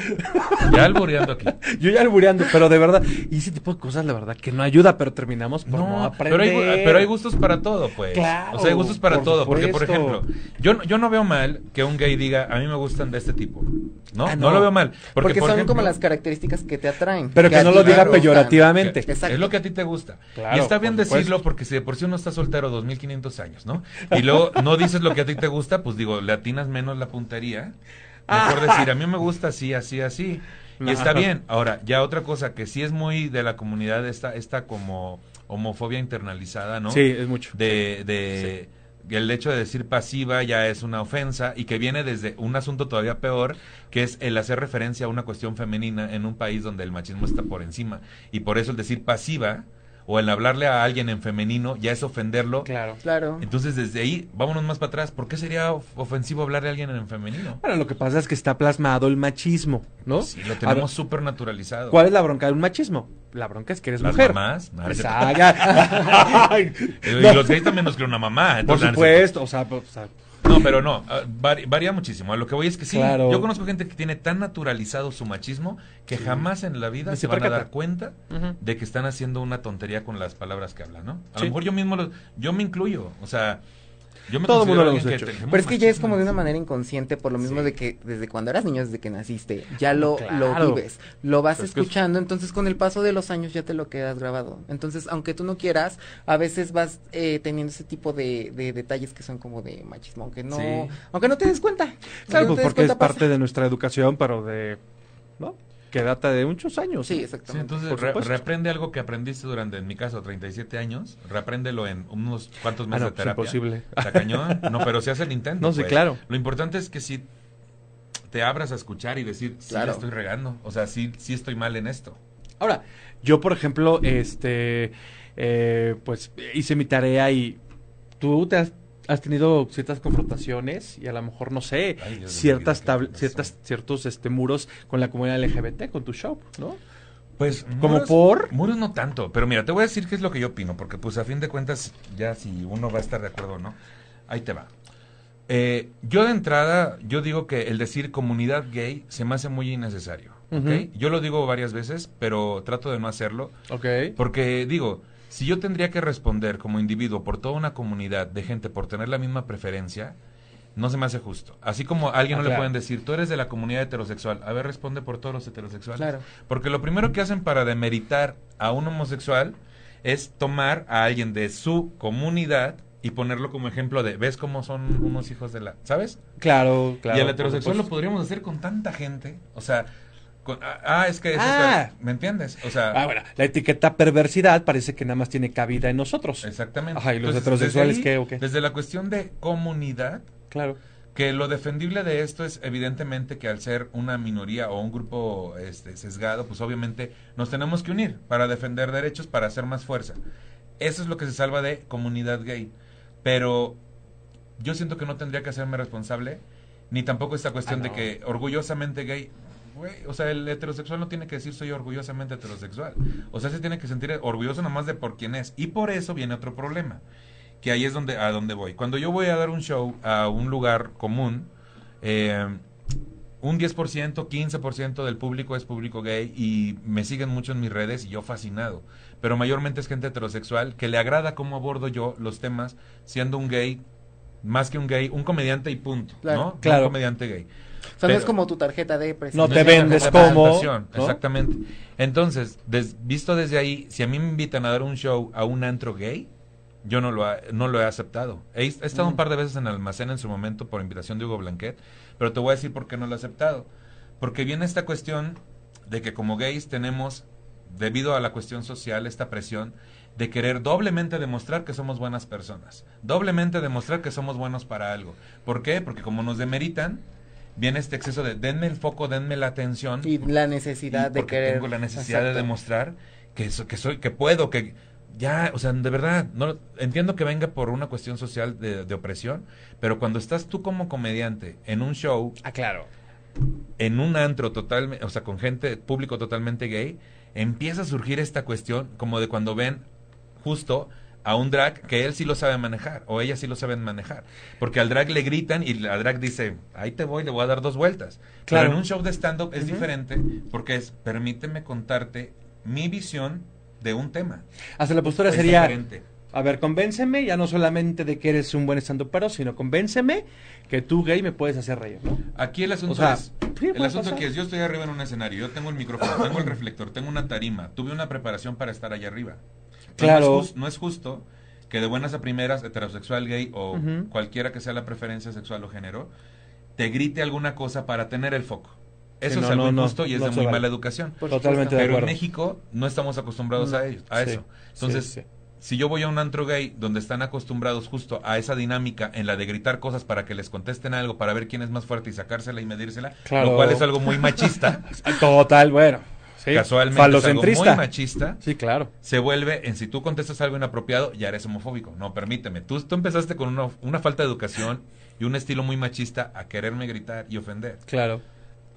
Ya alboreando aquí. yo ya albureando, pero de verdad, y ese tipo de cosas, la verdad, que no ayuda, pero terminamos por no, No, aprender. pero hay, pero hay gustos para todo, pues. Claro, o sea, hay gustos para por todo. Porque, por ejemplo, yo, no- yo no veo mal que un gay diga, a mí me gustan de este tipo. No, Ah, no. no. lo veo mal. Porque, Porque, por son ejemplo, como las características que te atraen. Pero que a no lo diga peyorativamente. que- Exacto. Es lo que a ti te gusta. Claro, y está bien por supuesto. decirlo porque si de por sí uno está soltero 2500 años, ¿no? Y luego no dices lo que a ti te gusta, pues digo, le atinas menos la puntería. Mejor decir, a mí me gusta así, así, así. Y está bien. Ahora, ya otra cosa que sí es muy de la comunidad, esta, esta como homofobia internalizada, ¿no? Sí, es mucho. de, de el hecho de decir pasiva ya es una ofensa y que viene desde un asunto todavía peor que es el hacer referencia a una cuestión femenina en un país donde el machismo está por encima y por eso el decir pasiva o el hablarle a alguien en femenino ya es ofenderlo Claro. Claro. entonces desde ahí vámonos más para atrás ¿por qué sería of- ofensivo hablarle a alguien en femenino? Bueno, lo que pasa es que está plasmado el machismo, ¿no? Sí, lo tenemos súper naturalizado ¿Cuál es la bronca de un machismo? La bronca es que eres las mujer. mamás no, no es cierto. Exacto. Ay, y no, los gays también nos creen una mamá por no, no supuesto, o sea, o sea, No, pero no, ah, varía muchísimo. A lo que voy es que sí, Claro. yo conozco gente que tiene tan naturalizado su machismo que jamás en la vida se, se van a dar cuenta de que están haciendo una tontería con las palabras que hablan, ¿no? A Sí. lo mejor yo mismo, lo- yo me incluyo, o sea, Yo me Todo el mundo lo hemos hecho. Pero es que ya es como de una manera inconsciente, por lo mismo Sí. de que desde cuando eras niño, desde que naciste, ya lo, Claro. lo vives, lo vas es- escuchando, entonces con el paso de los años ya te lo quedas grabado. Entonces, aunque tú no quieras, a veces vas eh, teniendo ese tipo de, de detalles que son como de machismo, aunque no, Sí. aunque no te des cuenta. Claro, no pues porque es pasa. parte de nuestra educación, pero de. ¿No? Que data de muchos años. Sí, ¿no? Sí, exactamente. entonces re- reaprende algo que aprendiste durante, en mi caso, 37 años. Reapréndelo en unos cuantos Ah, meses no, de pues terapia. imposible. Está cañón. No, pero se hace el intento. No, sí, pues. claro. Lo importante es que si te abras a escuchar y decir, sí, la Claro. estoy regando. O sea, sí, sí estoy mal en esto. Ahora, yo, por ejemplo, este. eh, pues hice mi tarea y. Tú te has, has tenido ciertas confrontaciones y a lo mejor, no sé, Ay, ciertas, ciertas ciertos este, muros con la comunidad LGBT, con tu show, ¿no? Pues, ¿Como por? Muros no tanto, pero mira, te voy a decir qué es lo que yo opino, porque pues a fin de cuentas, ya si uno va a estar de acuerdo o no, ahí te va. Eh, yo de entrada, yo digo que el decir comunidad gay se me hace muy innecesario. ¿ok? Ujú. Yo lo digo varias veces, pero trato de no hacerlo, Ok. porque digo, si yo tendría que responder como individuo por toda una comunidad de gente por tener la misma preferencia, no se me hace justo. Así como a alguien Ah, no le pueden decir, tú eres de la comunidad heterosexual, a ver, responde por todos los heterosexuales. Claro. Porque lo primero que hacen para demeritar a un homosexual es tomar a alguien de su comunidad y ponerlo como ejemplo de, ¿ves cómo son unos hijos de la... ¿Sabes? Claro, claro. y el heterosexual lo podríamos hacer con tanta gente. O sea, ah, ah, es que... es Ah. ¿Me entiendes? O sea... Ah, bueno, la etiqueta perversidad parece que nada más tiene cabida en nosotros. Exactamente. Ajá, ¿y los Entonces, heterosexuales qué o qué? Desde la cuestión de comunidad, Claro. que lo defendible de esto es evidentemente que al ser una minoría o un grupo este, sesgado, pues obviamente nos tenemos que unir para defender derechos, para hacer más fuerza. Eso es lo que se salva de comunidad gay. Pero yo siento que no tendría que hacerme responsable, ni tampoco esta cuestión Ah, de que orgullosamente gay. Güey, o sea, el heterosexual no tiene que decir soy orgullosamente heterosexual. O sea, se tiene que sentir orgulloso nomás de por quién es. Y por eso viene otro problema que ahí es donde a donde voy. Cuando yo voy a dar un show a un lugar común, eh, un 10%, 15% del público es público gay y me siguen mucho en mis redes y yo fascinado. Pero mayormente es gente heterosexual que le agrada cómo abordo yo los temas siendo un gay, más que un gay, un comediante y punto, Claro. ¿no? Claro. Un comediante gay. O sea, no es como tu tarjeta de No presentación. te es una vendes como, presentación, ¿no? Exactamente. Entonces, des- visto desde ahí, si a mí me invitan a dar un show a un antro gay, yo no lo, ha- no lo he aceptado. He, he estado un par de veces en el almacén en su momento por invitación de Hugo Blanquet, pero te voy a decir por qué no lo he aceptado. Porque viene esta cuestión de que como gays tenemos, debido a la cuestión social, esta presión de querer doblemente demostrar que somos buenas personas, doblemente demostrar que somos buenos para algo. ¿Por qué? Porque como nos demeritan, viene este exceso de denme el foco, denme la atención Y la necesidad y de querer. tengo la necesidad de demostrar que, so- que soy que puedo que ya o sea de verdad no entiendo que venga por una cuestión social de, de opresión pero cuando estás tú como comediante en un show Ah, claro. en un antro totalmente o sea con gente público totalmente gay empieza a surgir esta cuestión como de cuando ven justo a un drag que él sí lo sabe manejar o ella sí lo saben manejar porque al drag le gritan y la drag dice ahí te voy le voy a dar dos vueltas Claro. pero en un show de stand up es Ujú. diferente porque es permíteme contarte mi visión de un tema Hasta la postura Es sería, diferente. a ver, convénceme, ya no solamente de que eres un buen pero sino convénceme que tú gay me puedes hacer reír, ¿no? Aquí el asunto O sea, es, el asunto pasar. aquí es, yo estoy arriba en un escenario, yo tengo el micrófono, tengo el reflector, tengo una tarima, tuve una preparación para estar allá arriba. Claro. No es, jus- no es justo que de buenas a primeras, heterosexual, gay o cualquiera que sea la preferencia sexual o género, te grite alguna cosa para tener el foco. Eso Sí, es no, algo no, no, injusto y es no de muy vale. mala educación. Totalmente de Pero en. México no estamos acostumbrados a, ello, a Sí, eso. sí, Entonces, sí. si yo voy a un antro gay donde están acostumbrados justo a esa dinámica en la de gritar cosas para que les contesten algo, para ver quién es más fuerte y sacársela y medírsela, Claro. lo cual es algo muy machista, Total, bueno. Sí. casualmente es algo muy machista, Sí, claro. se vuelve en si tú contestas algo inapropiado, ya eres homofóbico. No, permíteme. Tú, tú empezaste con una, una falta de educación y un estilo muy machista a quererme gritar y ofender. Claro.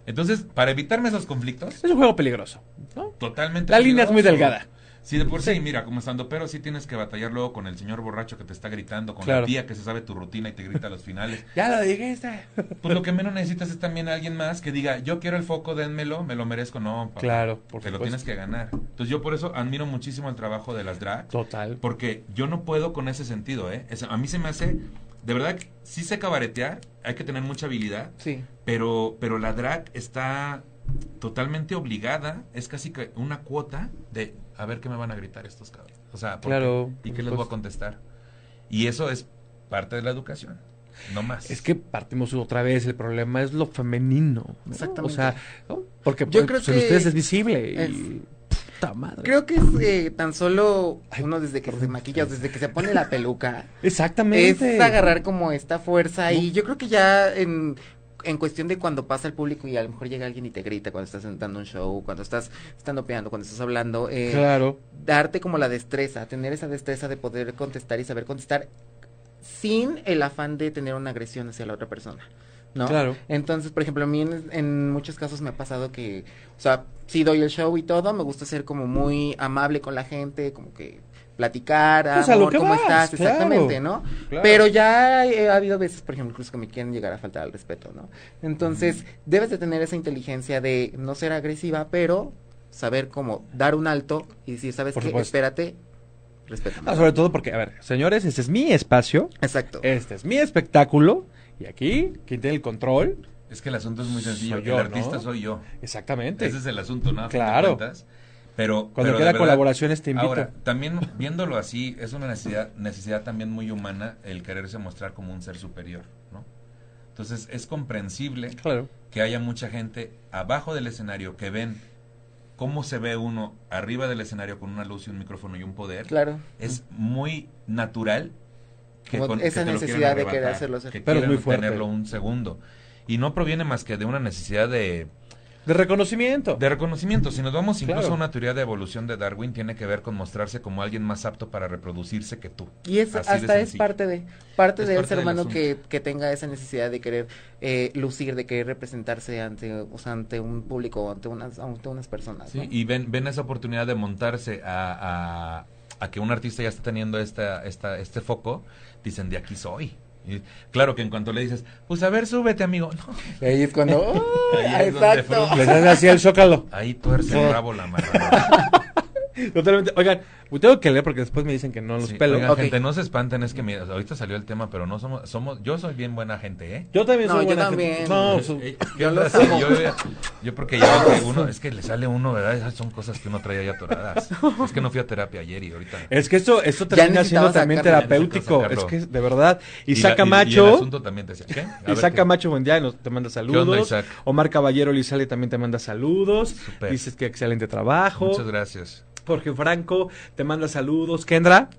Entonces, para evitarme esos conflictos, Es un juego peligroso, ¿no? totalmente. La línea es muy delgada. Sí, de por sí, mira, como estando, pero sí tienes que batallar luego con el señor borracho que te está gritando, con Claro. la tía que se sabe tu rutina y te grita a los finales. Ya lo dijiste. Pues lo que menos necesitas es también alguien más que diga, yo quiero el foco, denmelo, me lo merezco. No, papá, Claro, por te lo tienes que ganar. Entonces yo por eso admiro muchísimo el trabajo de las drag, Total. porque yo no puedo con ese sentido, ¿eh? Es- a mí se me hace de verdad, sí sé cabaretear, hay que tener mucha habilidad, Sí. pero, pero la drag está totalmente obligada, es casi que una cuota de a ver qué me van a gritar estos cabros. O sea, ¿por qué? Claro, ¿y qué les voy a contestar? Y eso es parte de la educación, no más. Es que partimos otra vez, el problema es lo femenino. ¿no? Exactamente. O sea, ¿no? porque Yo pues, creo en que ustedes es visible. es- Y, puta madre. Creo que es eh, tan solo uno desde que se maquilla, desde que se pone la peluca, Exactamente. es agarrar como esta fuerza y yo creo que ya en, en cuestión de cuando pasa el público y a lo mejor llega alguien y te grita cuando estás dando un show, cuando estás estando peando, cuando estás hablando, eh, Claro. darte como la destreza, tener esa destreza de poder contestar y saber contestar sin el afán de tener una agresión hacia la otra persona. ¿No? Claro. Entonces, por ejemplo, a mí en, en muchos casos me ha pasado que, o sea, sí doy el show y todo, me gusta ser como muy amable con la gente, como que platicar, Pues a lo amor, ¿cómo vas, estás? claro. Exactamente, ¿no? Claro. Pero ya eh, ha habido veces, por ejemplo, incluso que me quieren llegar a faltar al respeto, ¿no? Entonces, debes de tener esa inteligencia de no ser agresiva, pero saber cómo dar un alto y decir, ¿sabes Por qué? supuesto. Espérate, respétame. Ah, sobre todo porque, a ver, señores, este es mi espacio, Exacto. este es mi espectáculo, y aquí, quien tiene el control, Es que el asunto es muy sencillo, Soy yo, el artista ¿no? soy yo. exactamente. Ese es el asunto, ¿no? A fin de Claro. cuentas. Pero Cuando pero quiera verdad, colaboraciones te invito. Ahora, también viéndolo así, es una necesidad, necesidad también muy humana el quererse mostrar como un ser superior, ¿no? Entonces es comprensible Claro. que haya mucha gente abajo del escenario que ven cómo se ve uno arriba del escenario con una luz y un micrófono y un poder. Claro. Es muy natural que, Como con- esa necesidad de querer hacerlo ser. que Pero muy fuerte. tenerlo un segundo. Y no proviene más que de una necesidad de, De reconocimiento. de reconocimiento. Si nos vamos incluso Claro. a una teoría de evolución de Darwin, tiene que ver con mostrarse como alguien más apto para reproducirse que tú. Y es, Así hasta es parte de parte Es del parte ser humano que, que tenga esa necesidad de querer eh, lucir, de querer representarse ante, o sea, ante un público, ante unas, ante unas personas. Sí, ¿no? y ven, ven esa oportunidad de montarse a, a, a que un artista ya está teniendo esta, esta, este foco, dicen, de aquí soy. Y claro que en cuanto le dices, pues a ver, súbete, amigo. No, Y ahí es cuando. ¡oh! Ahí es donde exacto. Les das así el zócalo. ahí tuerce el rabo la marrana. Totalmente. Oigan, tengo que leer porque después me dicen que no los Sí, pelo. oigan, gente, no se espanten, es que mira, ahorita salió el tema, pero no somos, somos, yo soy bien buena gente, ¿eh? Yo también No, soy yo buena también. gente. No, Eh, su- eh, yo amo. yo, yo porque ya que uno, es que le sale a uno, ¿verdad? Esas son cosas que uno trae ahí atoradas. Es que no fui a terapia ayer y ahorita. es que esto, esto termina siendo también terapéutico. Es que, de verdad. Y Isaac la- y- y el Camacho. asunto también te decía, ¿qué? A Isaac. Camacho buen día, nos te manda saludos. Isaac? Omar Caballero Lizale también te manda saludos. Dices que excelente trabajo. Muchas gracias. Jorge Franco te manda saludos. Kendra,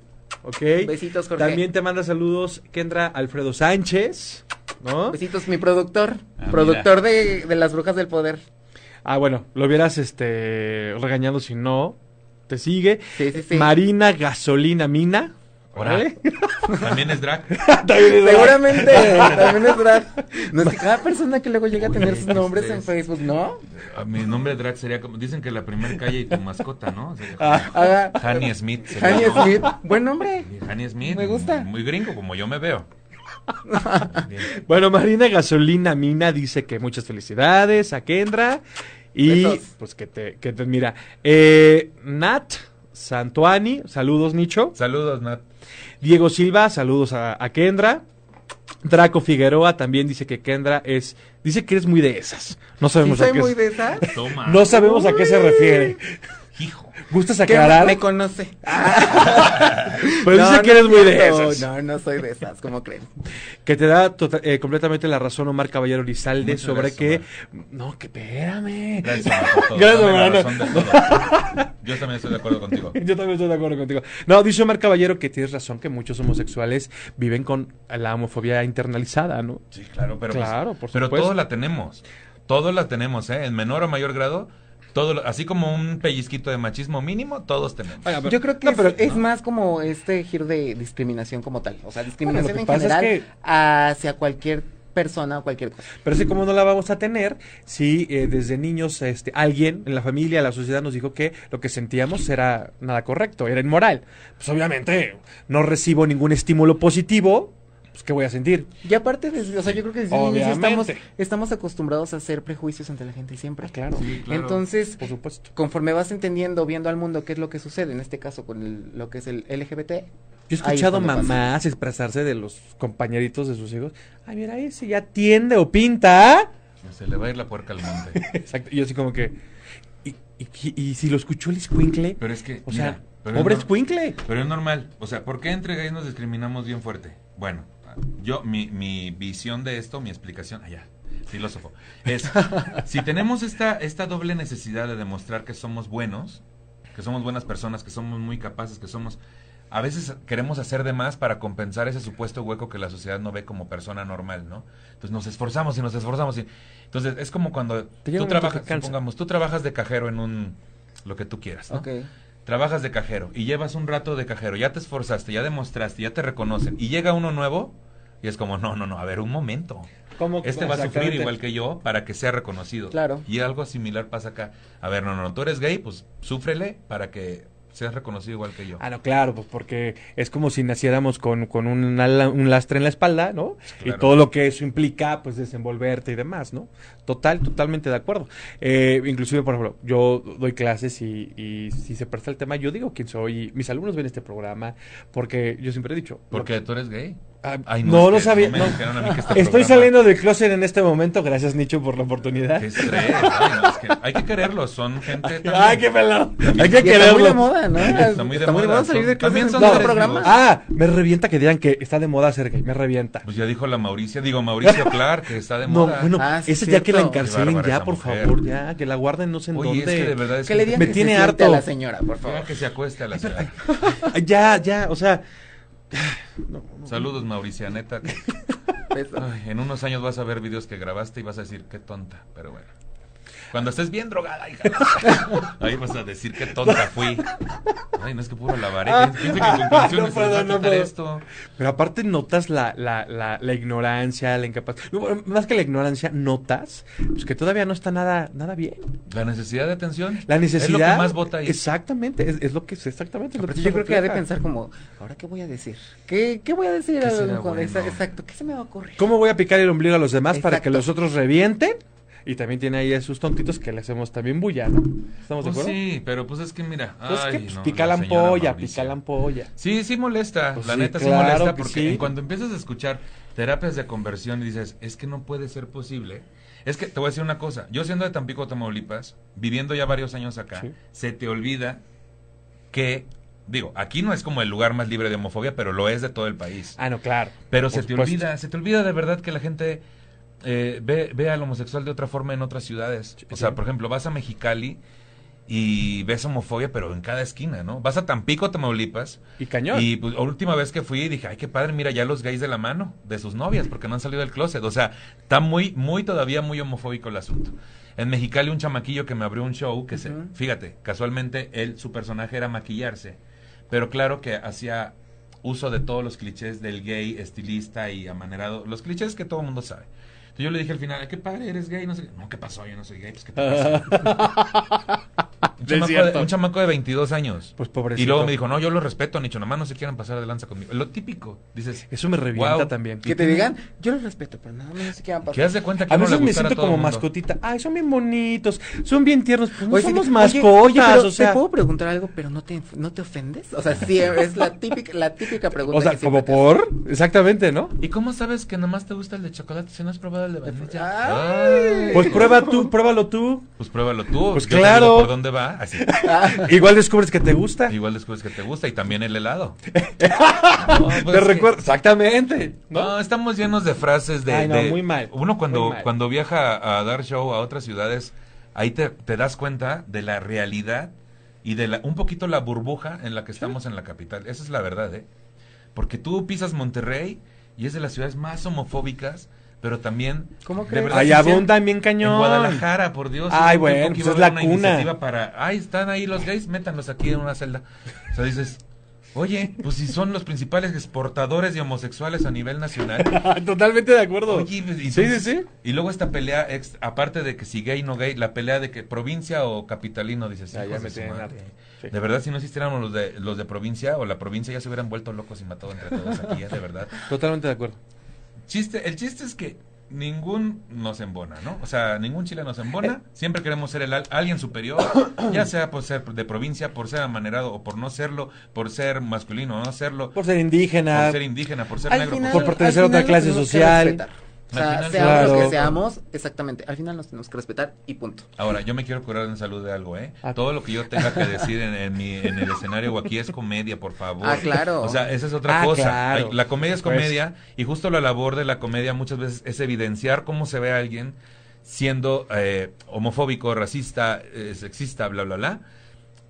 ok. Besitos, Jorge. También te manda saludos Kendra Alfredo Sánchez, ¿no? Besitos, mi productor. Ah, productor de, de Las Brujas del Poder. Ah, bueno, lo hubieras este regañado si no. Te sigue. Sí, sí, sí. Marina Gasolina Mina. Ahora, ¿Vale? también es drag. También es Seguramente, también es drag. No sé, cada persona que luego llega a tener sus Uy, nombres este en es- Facebook, ¿no? A mi nombre drag sería como, dicen que la primer calle y tu mascota, ¿no? Sería Ah. Haga. Honey Smith. sería. Smith. Buen nombre. Honey Smith. Me gusta. Muy gringo, como yo me veo. Bien. Bueno, Marina Gasolina Mina dice que muchas felicidades a Kendra. Y Besos. pues que te, que te mira. Eh, Nat Santuani, saludos Nicho. Saludos, Nat. Diego Silva, saludos a, a Kendra. Draco Figueroa también dice que Kendra es. Dice que eres muy de esas. No ¿Sí sabemos a soy qué muy de esas? Toma. No sabemos a qué se refiere. Hijo. ¿Gustas Que aclarar? me conoce. Pues No, dice no que eres es muy de esas. No, no soy de esas, ¿cómo creen? Que te da tota- eh, completamente la razón Omar Caballero Lizalde Muchas sobre gracias, que. Omar. No, que espérame. Gracias, Omar, por todo. Gracias, Omar. Yo también estoy de acuerdo contigo. Yo también estoy de acuerdo contigo. No, dice Omar Caballero que tienes razón, que muchos homosexuales viven con la homofobia internalizada, ¿no? Sí, claro, pero pues, Claro, pero todos la tenemos. Todos la tenemos, ¿eh? En menor o mayor grado, todo, lo- así como un pellizquito de machismo mínimo, todos tenemos. Yo creo que no, es, pero- es ¿no? más como este giro de discriminación como tal. O sea, discriminación en es general que- hacia cualquier persona o cualquier cosa. Pero así como no la vamos a tener si eh, desde niños este, alguien en la familia, la sociedad nos dijo que lo que sentíamos era nada correcto, era inmoral. Pues obviamente no recibo ningún estímulo positivo, pues ¿qué voy a sentir? Y aparte, desde, o sea, yo creo que desde el inicio estamos, Obviamente. estamos acostumbrados a hacer prejuicios ante la gente siempre. Claro, claro. Entonces, por supuesto. conforme vas entendiendo, viendo al mundo qué es lo que sucede, en este caso con el- lo que es el LGBT, he Ahí es escuchado pasa. mamás expresarse de los compañeritos de sus hijos. Ay, mira, ese ya tiende o pinta. Se le va a ir la puerca al monte. Exacto. Y yo así como que. ¿Y, y, y si lo escuchó el escuincle? Pero es que, O mira, sea, pero pobre escuincle. Pero es normal. O sea, ¿por qué entre gays nos discriminamos bien fuerte? Bueno, yo, mi, mi visión de esto, mi explicación, allá, filósofo, es, si tenemos esta, esta doble necesidad de demostrar que somos buenos, que somos buenas personas, que somos muy capaces, que somos... A veces queremos hacer de más para compensar ese supuesto hueco que la sociedad no ve como persona normal, ¿no? Entonces nos esforzamos y nos esforzamos y... Entonces es como cuando tú trabajas, supongamos, tú trabajas de cajero en un... lo que tú quieras, ¿no? Trabajas de cajero y llevas un rato de cajero, ya te esforzaste, ya demostraste, ya te reconocen y llega uno nuevo y es como, no, no, no, a ver, un momento. ¿Cómo Este va a sufrir igual que yo para que sea reconocido. Claro. Y algo similar pasa acá. A ver, no, no, no, tú eres gay, pues súfrele para que seas reconocido igual que yo. Ah, no, claro, pues porque es como si naciéramos con, con un, ala- un lastre en la espalda, ¿no? Claro. Y todo lo que eso implica, pues desenvolverte y demás, ¿no? Total, totalmente de acuerdo. Eh, inclusive, por ejemplo, yo doy clases y, y si se presta el tema, yo digo quién soy. Mis alumnos ven este programa porque yo siempre he dicho... Porque tú eres gay. Ay, no, es no que sabía. no. que este Estoy programa- saliendo del closet en este momento. Gracias, Nicho, por la oportunidad. Qué estrés. Ay, no, es que hay que quererlos, son gente también. Ay, qué pelado. Hay que Y está muy de moda, ¿no? Está muy de moda, salir son- de clases también en son todo seres programa. vivos. Ah, me revienta que digan que está de moda ser gay. Me revienta. Pues ya dijo la Mauricia, digo Mauricio Clark, que está de No, moda. bueno, Ah, sí, esa ya que la encarcelen ya, por mujer. favor, ya, que la guarden no sé en Oye, es dónde. que de verdad es Que le digan Me que tiene se harto. a la señora, por favor. Que se acueste a la ciudad. Ya, ya, o sea, Saludos, Mauricia, neta. que- ay, en unos años vas a ver videos que grabaste y vas a decir, qué tonta, pero bueno. Cuando estés bien drogada, hija. Ahí vas a decir qué tonta fui. Ay, no es que puro lavaré. Piensa que con No puedo, puedo. esto. pero aparte notas la, la, la, la ignorancia, la incapacidad. No, más que la ignorancia, notas pues que todavía no está nada, nada bien. La necesidad de atención. La necesidad. Es lo que más vota ahí. Exactamente, es, es lo que es exactamente. lo que yo creo que ha de pensar como, ¿ahora qué voy a decir? ¿Qué, qué voy a decir? ¿Qué a- bueno? exa- Exacto, ¿qué se me va a ocurrir? ¿Cómo voy a picar el ombligo a los demás para que los otros revienten? Y también tiene ahí a sus tontitos que le hacemos también bulla, ¿no? ¿Estamos de Pues acuerdo? sí, pero pues es que mira. Pues ay, que pues, no, pica la ampolla, pica la ampolla. Sí, sí molesta, Pues la sí, neta sí molesta que porque sí. en cuando empiezas a escuchar terapias de conversión y dices, es que no puede ser posible. Es que te voy a decir una cosa, yo siendo de Tampico, Tamaulipas, viviendo ya varios años acá, Sí. se te olvida que, digo, aquí no es como el lugar más libre de homofobia, pero lo es de todo el país. Ah, no, claro. Pero por se te supuesto. olvida, se te olvida de verdad que la gente eh, ve, ve al homosexual de otra forma en otras ciudades. O sea, por ejemplo, vas a Mexicali y ves homofobia, pero en cada esquina, ¿no? Vas a Tampico, Tamaulipas, Y cañón. y pues, última vez que fui dije, ay, qué padre, mira ya los gays de la mano, de sus novias, porque no han salido del closet. O sea, está muy, muy todavía muy homofóbico el asunto. En Mexicali un chamaquillo que me abrió un show, que se, fíjate, casualmente él, su personaje era maquillarse, pero claro que hacía uso de todos los clichés del gay, estilista y amanerado, los clichés que todo el mundo sabe. Yo le dije al final, "Ay, qué padre, eres gay, no sé, qué". no, ¿qué pasó? Yo no soy gay, pues qué pasa? un, Es chamaco de, un chamaco de 22 años. Pues pobrecito. Y luego me dijo, no, yo lo respeto, Nicho, nomás no se quieran pasar de lanza conmigo. Lo típico, dices, Eso me revienta también. Que te digan, yo los respeto, pero nada, no sé qué va a pasar. ¿qué haz de cuenta que A no veces le me siento como mascotita. Ay, son bien bonitos, son bien tiernos. Pues no Oye, somos oye, mascotas, o sea. ¿Te puedo preguntar algo, pero no te, no te ofendes? O sea, sí, es la típica, la típica pregunta. O sea, que como por. Exactamente, ¿no? ¿Y cómo sabes que nomás te gusta el de chocolate si no has probado el de vainilla? Ay. Pues prueba tú, pruébalo tú. Pues pruébalo tú. Pues claro. por dónde va, así. Igual descubres que te gusta. Igual descubres que te gusta y también el helado. No, pues te que- recuerdo. Exactamente. No, ¿no? estamos llenos de frases de... Ay, no, de- muy mal, Uno cuando, mal. cuando viaja a dar show a otras ciudades, ahí te, te das cuenta de la realidad y de la, un poquito la burbuja en la que estamos en la capital. Esa es la verdad, ¿eh? Porque tú pisas Monterrey y es de las ciudades más homofóbicas, pero también... ¿Cómo crees? verdad Ahí sí se- abundan bien cañón. En Guadalajara, por Dios. Ay, bueno, pues es la una cuna. iniciativa para, ay, están ahí los gays, métanlos aquí en una celda. O sea, dices, oye, pues si son los principales exportadores de homosexuales a nivel nacional. Totalmente de acuerdo. Oye, pues, sí, sí, entonces- sí. Y luego esta pelea, ex- aparte de que si gay no gay, la pelea de que provincia o capitalino, dices, Ya, ya hijos me tienen. Sí. De verdad, si no existieran los de, los de provincia o la provincia ya se hubieran vuelto locos y matado entre todos aquí, ¿eh? de verdad. Totalmente de acuerdo. Chiste, el chiste es que ningún nos embona, ¿no? O sea, ningún chile nos embona. Siempre queremos ser el al- alguien superior, ya sea por ser de provincia, por ser amanerado o por no serlo, por ser masculino o no serlo, Por ser indígena. por ser indígena, por ser Al negro. final- por pertenecer a otra clase social. O sea, final, seamos lo claro. que seamos, exactamente. Al final nos tenemos que respetar y punto. Ahora, yo me quiero curar en salud de algo, ¿eh? Ah. Todo lo que yo tenga que decir en, en mi, en el escenario o aquí es comedia, por favor. Ah, claro. O sea, esa es otra Ah, cosa. claro. La comedia es Pues. comedia y justo la labor de la comedia muchas veces es evidenciar cómo se ve a alguien siendo eh, homofóbico, racista, eh, sexista, bla, bla, bla,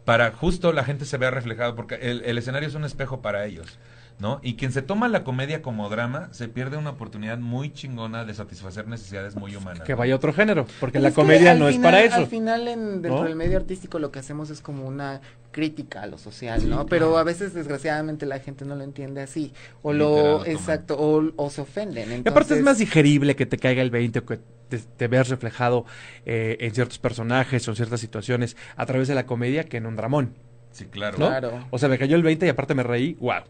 para justo la gente se vea reflejado, porque el, el escenario es un espejo para ellos. ¿No? Y quien se toma la comedia como drama se pierde una oportunidad muy chingona de satisfacer necesidades muy humanas. Que vaya otro género. Porque Pues la comedia no es para eso. Al final, en, dentro ¿No? del medio artístico, lo que hacemos es como una crítica a lo social, ¿no? Pero a veces, desgraciadamente, la gente no lo entiende así. O Literal, lo exacto, o, o se ofenden. Y aparte es más digerible que te caiga el 20 o que te, te veas reflejado eh, en ciertos personajes o en ciertas situaciones a través de la comedia que en un dramón. Sí, claro. ¿no? Claro. O sea, me cayó el 20 y aparte me reí. ¡Wow!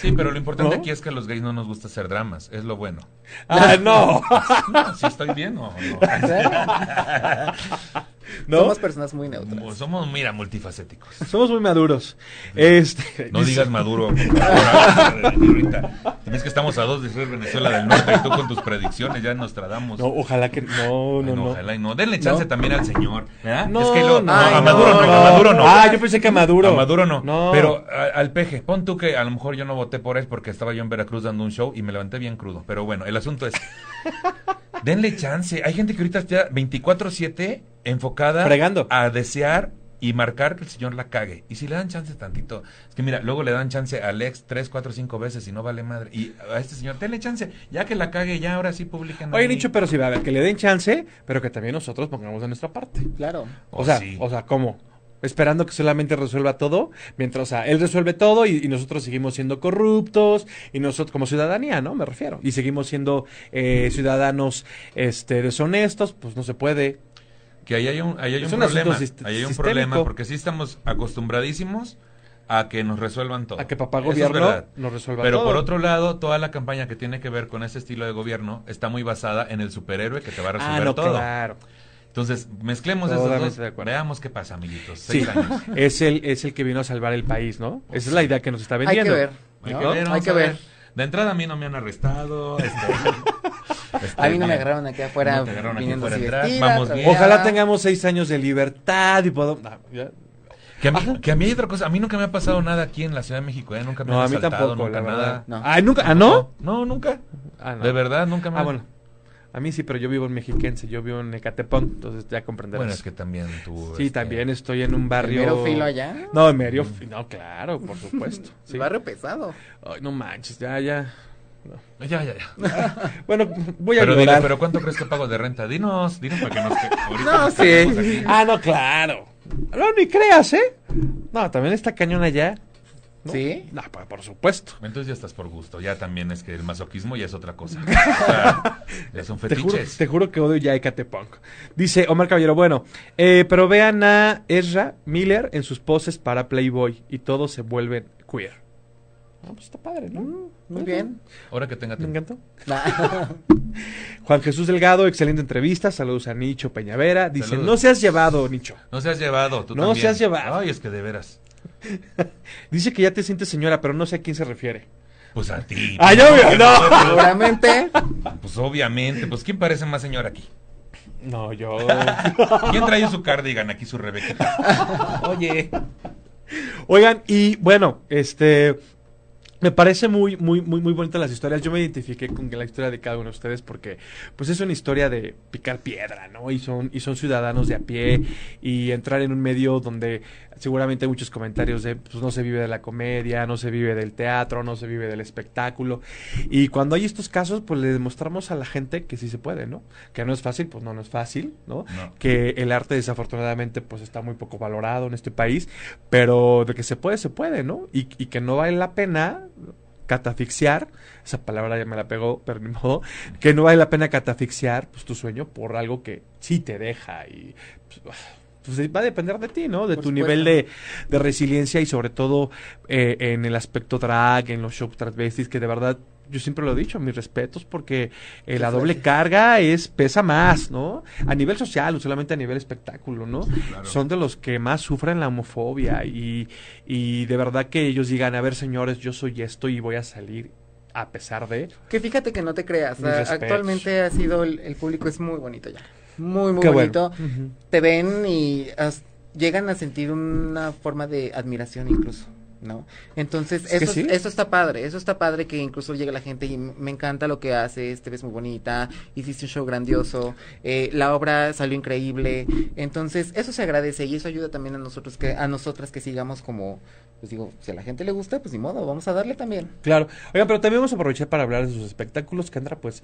Sí, pero lo importante ¿No? aquí es que a los gays no nos gusta hacer dramas, es lo bueno. ¡Ah, no! No, ¿Sí estoy bien o no? ¿No? Somos personas muy neutras. Somos, mira, multifacéticos. Somos muy maduros. Este, No dice- digas Maduro. ahorita. Es que estamos a dos de ser Venezuela del Norte y tú con tus predicciones ya nos tradamos. No, ojalá que no, no, no. Ojalá y no. Denle chance No. también al señor. ¿verdad? No, es que lo- no, a Maduro no, no, a Maduro no. Ah, yo pensé que a Maduro. A Maduro no. No. Pero a- al peje, pon tú que a lo mejor yo no voté por él porque estaba yo en Veracruz dando un show y me levanté bien crudo. Pero bueno, el asunto es. denle chance. Hay gente que ahorita está 24-7 enfocada Fregando. a desear y marcar que el señor la cague. Y si le dan chance tantito, es que mira, luego le dan chance al ex 3, 4, 5 veces y no vale madre. Y a este señor, denle chance, ya que la cague, ya ahora sí publiquen. Oye. Nicho, pero sí, va a ver, que le den chance, pero que también nosotros pongamos de nuestra parte. Claro. O Oh, sea, sí. o sea, ¿cómo? Esperando que solamente resuelva todo, mientras, o sea, él resuelve todo y, y nosotros seguimos siendo corruptos, y nosotros, como ciudadanía, ¿no? Me refiero. Y seguimos siendo eh, ciudadanos este, deshonestos, pues no se puede. Que ahí hay un, ahí hay Es un problema. Ahí hay un sistémico. problema porque sí estamos acostumbradísimos a que nos resuelvan todo. A que papá es gobierno nos resuelva Pero todo. por otro lado, toda la campaña que tiene que ver con ese estilo de gobierno está muy basada en el superhéroe que te va a resolver Ah, no, todo. claro. Entonces, mezclemos esos dos. Veamos qué pasa, amiguitos. Sí, Seis años. es el, es el que vino a salvar el país, ¿no? Esa es la idea que nos está Hay vendiendo. que ver. Hay que ver, Hay que ver. De entrada a mí no me han arrestado. este, este, A mí no me agarraron aquí afuera No te agarraron aquí viniendo afuera así atrás, vestida, vamos bien. Ojalá tengamos seis años de libertad y podamos... ah, ya. Que a, mí, que a mí hay otra cosa. A mí nunca me ha pasado nada aquí en la Ciudad de México. ¿eh? Nunca me No, han a mí asaltado, tampoco, nunca la nada. No. Ah, ¿nunca? ¿Ah, no? No, nunca. Ah, no. De verdad, nunca me Ah, han- bueno. A mí sí, pero yo vivo en Mexiquense, yo vivo en Ecatepón, entonces ya comprenderás. Bueno, es que también tú... Sí, este, también estoy en un ¿El barrio... mero filo allá? No, en medio filo, no, claro, por supuesto. Sí. Barrio pesado. Ay, no manches, ya, ya. Ya, ya, ya. Bueno, voy a Pero dile. ¿pero cuánto crees que pago de renta? Dinos, dinos para que nos... que- No, nos sí. Ah, no, claro. No, ni creas, ¿eh? No, también está cañón allá. ¿No? ¿Sí? No, pues, por supuesto. Entonces ya estás por gusto. Ya también es que el masoquismo ya es otra cosa. O sea, ya son Te juro, fetiches. te juro que odio ya Ecatepunk. Dice Omar Caballero, bueno, eh, pero vean a Ezra Miller en sus poses para Playboy y todos se vuelven queer. Ah, pues está padre, ¿no? Mm, Muy bien. Ahora que tenga Me tiempo. encantó. Nah. Juan Jesús Delgado, excelente entrevista. Saludos a Nicho Peñavera. Dice, Saludos. no seas llevado, Nicho. No seas llevado, tú No también. seas llevado. Ay, es que de veras. Dice que ya te sientes señora, pero no sé a quién se refiere. Pues a ti. Ah, yo, no. Seguramente. Pues obviamente. Pues ¿quién parece más señor aquí? No, yo. ¿Quién trae su cardigan aquí, su Rebequita? Oye. Oigan, y bueno, este. Me parece muy, muy, muy, muy bonita las historias. Yo me identifiqué con la historia de cada uno de ustedes porque, pues, es una historia de picar piedra, ¿no? Y son, y son ciudadanos de a pie y entrar en un medio donde seguramente hay muchos comentarios de, pues, no se vive de la comedia, no se vive del teatro, no se vive del espectáculo. Y cuando hay estos casos, pues, le demostramos a la gente que sí se puede, ¿no? Que no es fácil, pues no, no es fácil, ¿no? No. que el arte desafortunadamente pues está muy poco valorado en este país, pero de que se puede, se puede, ¿no? Y, y que no vale la pena catafixiar, esa palabra ya me la pegó, pero ni modo, que no vale la pena catafixiar pues tu sueño por algo que sí te deja y pues, pues va a depender de ti, ¿no? De Por tu supuesto. nivel de, de resiliencia y sobre todo eh, en el aspecto drag, en los shows transvestis, que de verdad yo siempre lo he dicho, mis respetos, porque eh, la doble carga es pesa más, ¿no? A nivel social, no solamente a nivel espectáculo, ¿no? Claro. Son de los que más sufren la homofobia y, y de verdad que ellos digan, a ver señores, yo soy esto y voy a salir a pesar de... Que fíjate que no te creas. Actualmente ha sido el, el público es muy bonito ya. Muy, muy Qué bonito. bueno. Te ven y llegan a sentir una forma de admiración incluso. ¿No? Entonces, Es eso, sí. eso está padre, eso está padre que incluso llegue la gente y me encanta lo que haces, te ves muy bonita, hiciste un show grandioso, eh, la obra salió increíble, entonces eso se agradece y eso ayuda también a nosotros que, a nosotras que sigamos como, pues digo, si a la gente le gusta, pues ni modo, vamos a darle también. Claro. Oigan, pero también vamos a aprovechar para hablar de sus espectáculos. Kendra, pues,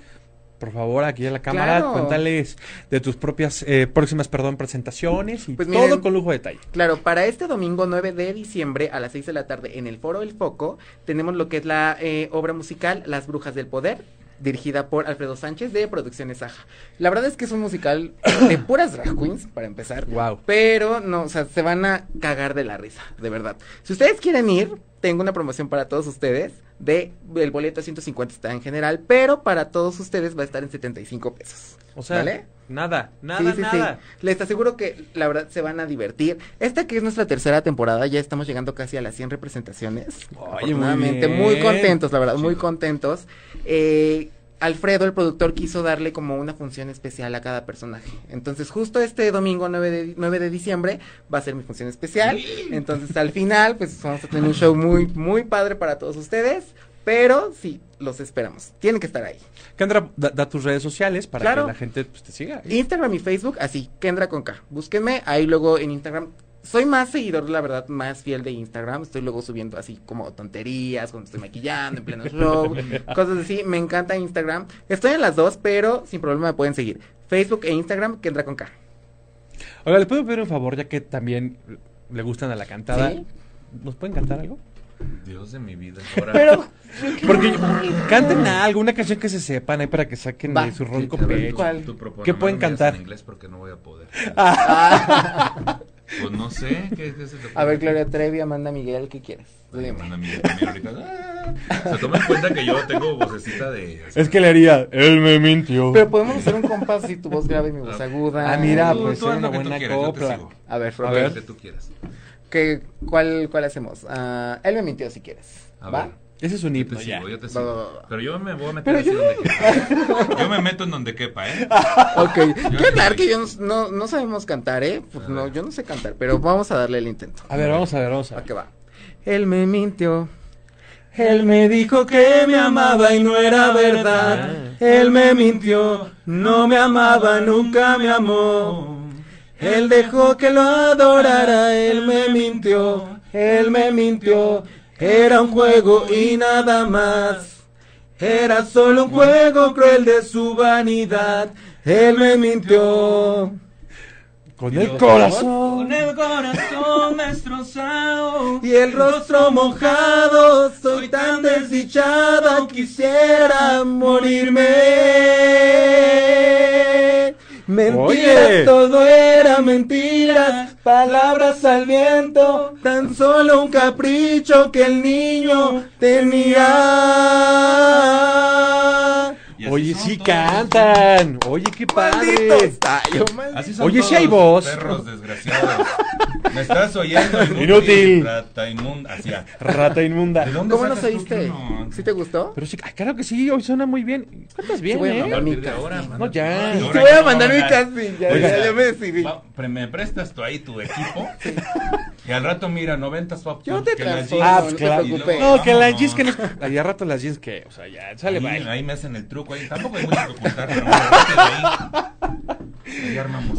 por favor, aquí en la cámara, Claro. cuéntales de tus propias, eh, próximas, perdón, presentaciones y Pues todo con lujo de detalle. Claro, para este domingo 9 de diciembre a las 6 de la tarde en el Foro El Foco tenemos lo que es la eh, obra musical Las Brujas del Poder, dirigida por Alfredo Sánchez de Producciones Aja. La verdad es que es un musical de puras drag queens, para empezar. Wow. Pero no, o sea, se van a cagar de la risa, de verdad. Si ustedes quieren ir, tengo una promoción para todos ustedes. De el boleto a 150 está en general, pero para todos ustedes va a estar en 75 pesos. O sea, ¿Vale? nada, nada, Sí, sí, sí. nada. Les aseguro que la verdad se van a divertir. Esta que es nuestra tercera temporada, ya estamos llegando casi a las 100 representaciones. Oye, muy muy contentos, la verdad, muy contentos. Eh, Alfredo, el productor, quiso darle como una función especial a cada personaje. Entonces, justo este domingo 9 de, 9 de diciembre va a ser mi función especial. Entonces, al final, pues vamos a tener un show muy, muy padre para todos ustedes. Pero sí, los esperamos. Tienen que estar ahí. Kendra, da, da tus redes sociales para Claro. que la gente pues, te siga. Instagram y Facebook, así, Kendra con K. Búsquenme, ahí luego en Instagram. Soy más seguidor, la verdad, más fiel de Instagram. Estoy luego subiendo así como tonterías, cuando estoy maquillando, en pleno show, cosas así. Me encanta Instagram. Estoy en las dos, pero sin problema me pueden seguir. Facebook e Instagram, Kendra con K. Oiga, ¿les puedo pedir un favor ya que también le gustan a la cantada? ¿Sí? ¿Nos pueden cantar algo? Dios de mi vida. Ahora, Pero, Porque canten algo, una canción que se sepan ahí para que saquen Va. de su ronco pecho. ¿Qué pueden cantar? En inglés porque no voy a poder. ah, Pues no sé. ¿qué, qué se te a ver? Gloria Trevi, Amanda Miguel, ¿qué quieres? Ay, dime. manda mi- también ahorita, ah. O sea, toma en cuenta que yo tengo vocecita de. Es que le haría, él me mintió. Pero podemos hacer un compás si tu voz grave y mi voz aguda. Ah, mira, Tú- pues tú una buena quieras, copla. A ver, A Roberto. ver. Que tú quieras. ¿Qué, cuál, ¿Cuál hacemos? Ah, él me mintió si quieres. A ¿Va? ver. Ese es un Yo himno te ya. sigo, yo te Va, sigo. va, va, va. Pero yo me voy a meter Pero así yo- donde quepa. Yo me meto en donde quepa, ¿eh? Ok, Yo qué hablar que yo no, no, sabemos cantar, ¿eh? Pues A no, yo no sé cantar, pero vamos a darle el intento. A ver, vamos a ver, vamos a ¿A ver. qué va? Él me mintió. Él me dijo que me amaba y no era verdad. Él me mintió, no me amaba, nunca me amó. Él dejó que lo adorara, él me mintió, él me mintió. Era un juego y nada más. Era solo un juego cruel de su vanidad. Él me mintió. Con ¿Y el corazón. Con el corazón destrozado Y el rostro mojado, soy tan desdichada, quisiera morirme. Mentira, todo era mentira, palabras al viento, tan solo un capricho que el niño tenía. Oye, son sí todos. cantan. Oye, qué padre. Así son Oye, sí todos, hay voz. Perros desgraciados. ¿Me estás oyendo? Inútil. Rata inmunda. Así. Rata inmunda. ¿De dónde ¿Cómo nos oíste? no? ¿Sí te gustó? Pero sí, claro que sí, hoy suena muy bien. Cantas bien, voy a ¿eh? mandar mi casting. No, ya. Ay, Te voy a mandar mi casting, ya, ya, ya me decidí. Me prestas tú ahí tu equipo. Y al rato, mira, 90 swap. Yo te que la transformo, jeans- Ah, no pues te claro. preocupes. No, que las Vámonos. jeans que no. Allá rato las jeans que, o sea, ya, sale, ahí, ahí me hacen el truco. Ahí. Tampoco hay mucho que ocultar, pero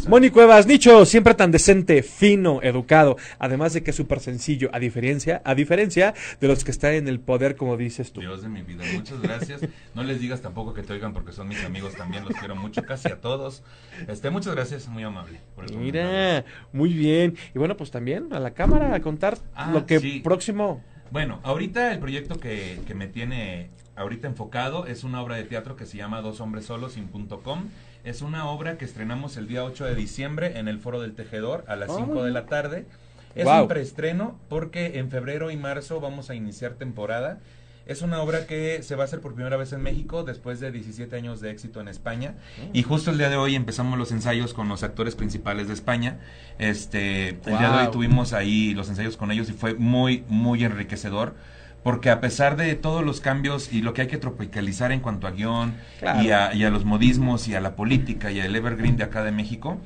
Moni Cuevas, Nicho, siempre tan decente, fino, educado, además de que es súper sencillo, a diferencia, a diferencia de los que están en el poder, como dices tú. Dios de mi vida, muchas gracias. No les digas tampoco que te oigan porque son mis amigos también, los quiero mucho, casi a todos. Este, muchas gracias, muy amable. por el comentario. Mira, muy bien. Y bueno, pues también a la cámara a contar Ah, lo que sí. próximo. Bueno, ahorita el proyecto que, que me tiene ahorita enfocado es una obra de teatro que se llama Dos Hombres Solos sin punto com. Es una obra que estrenamos el día 8 de diciembre en el Foro del Tejedor a las Oh, 5 muy de la tarde. Es un preestreno porque en febrero y marzo vamos a iniciar temporada. Es una obra que se va a hacer por primera vez en México después de 17 años de éxito en España. Y justo el día de hoy empezamos los ensayos con los actores principales de España. Este, el día de hoy tuvimos ahí los ensayos con ellos y fue muy, muy enriquecedor. Porque a pesar de todos los cambios y lo que hay que tropicalizar en cuanto a guion Claro. y, a, y a los modismos y a la política y al evergreen de acá de México,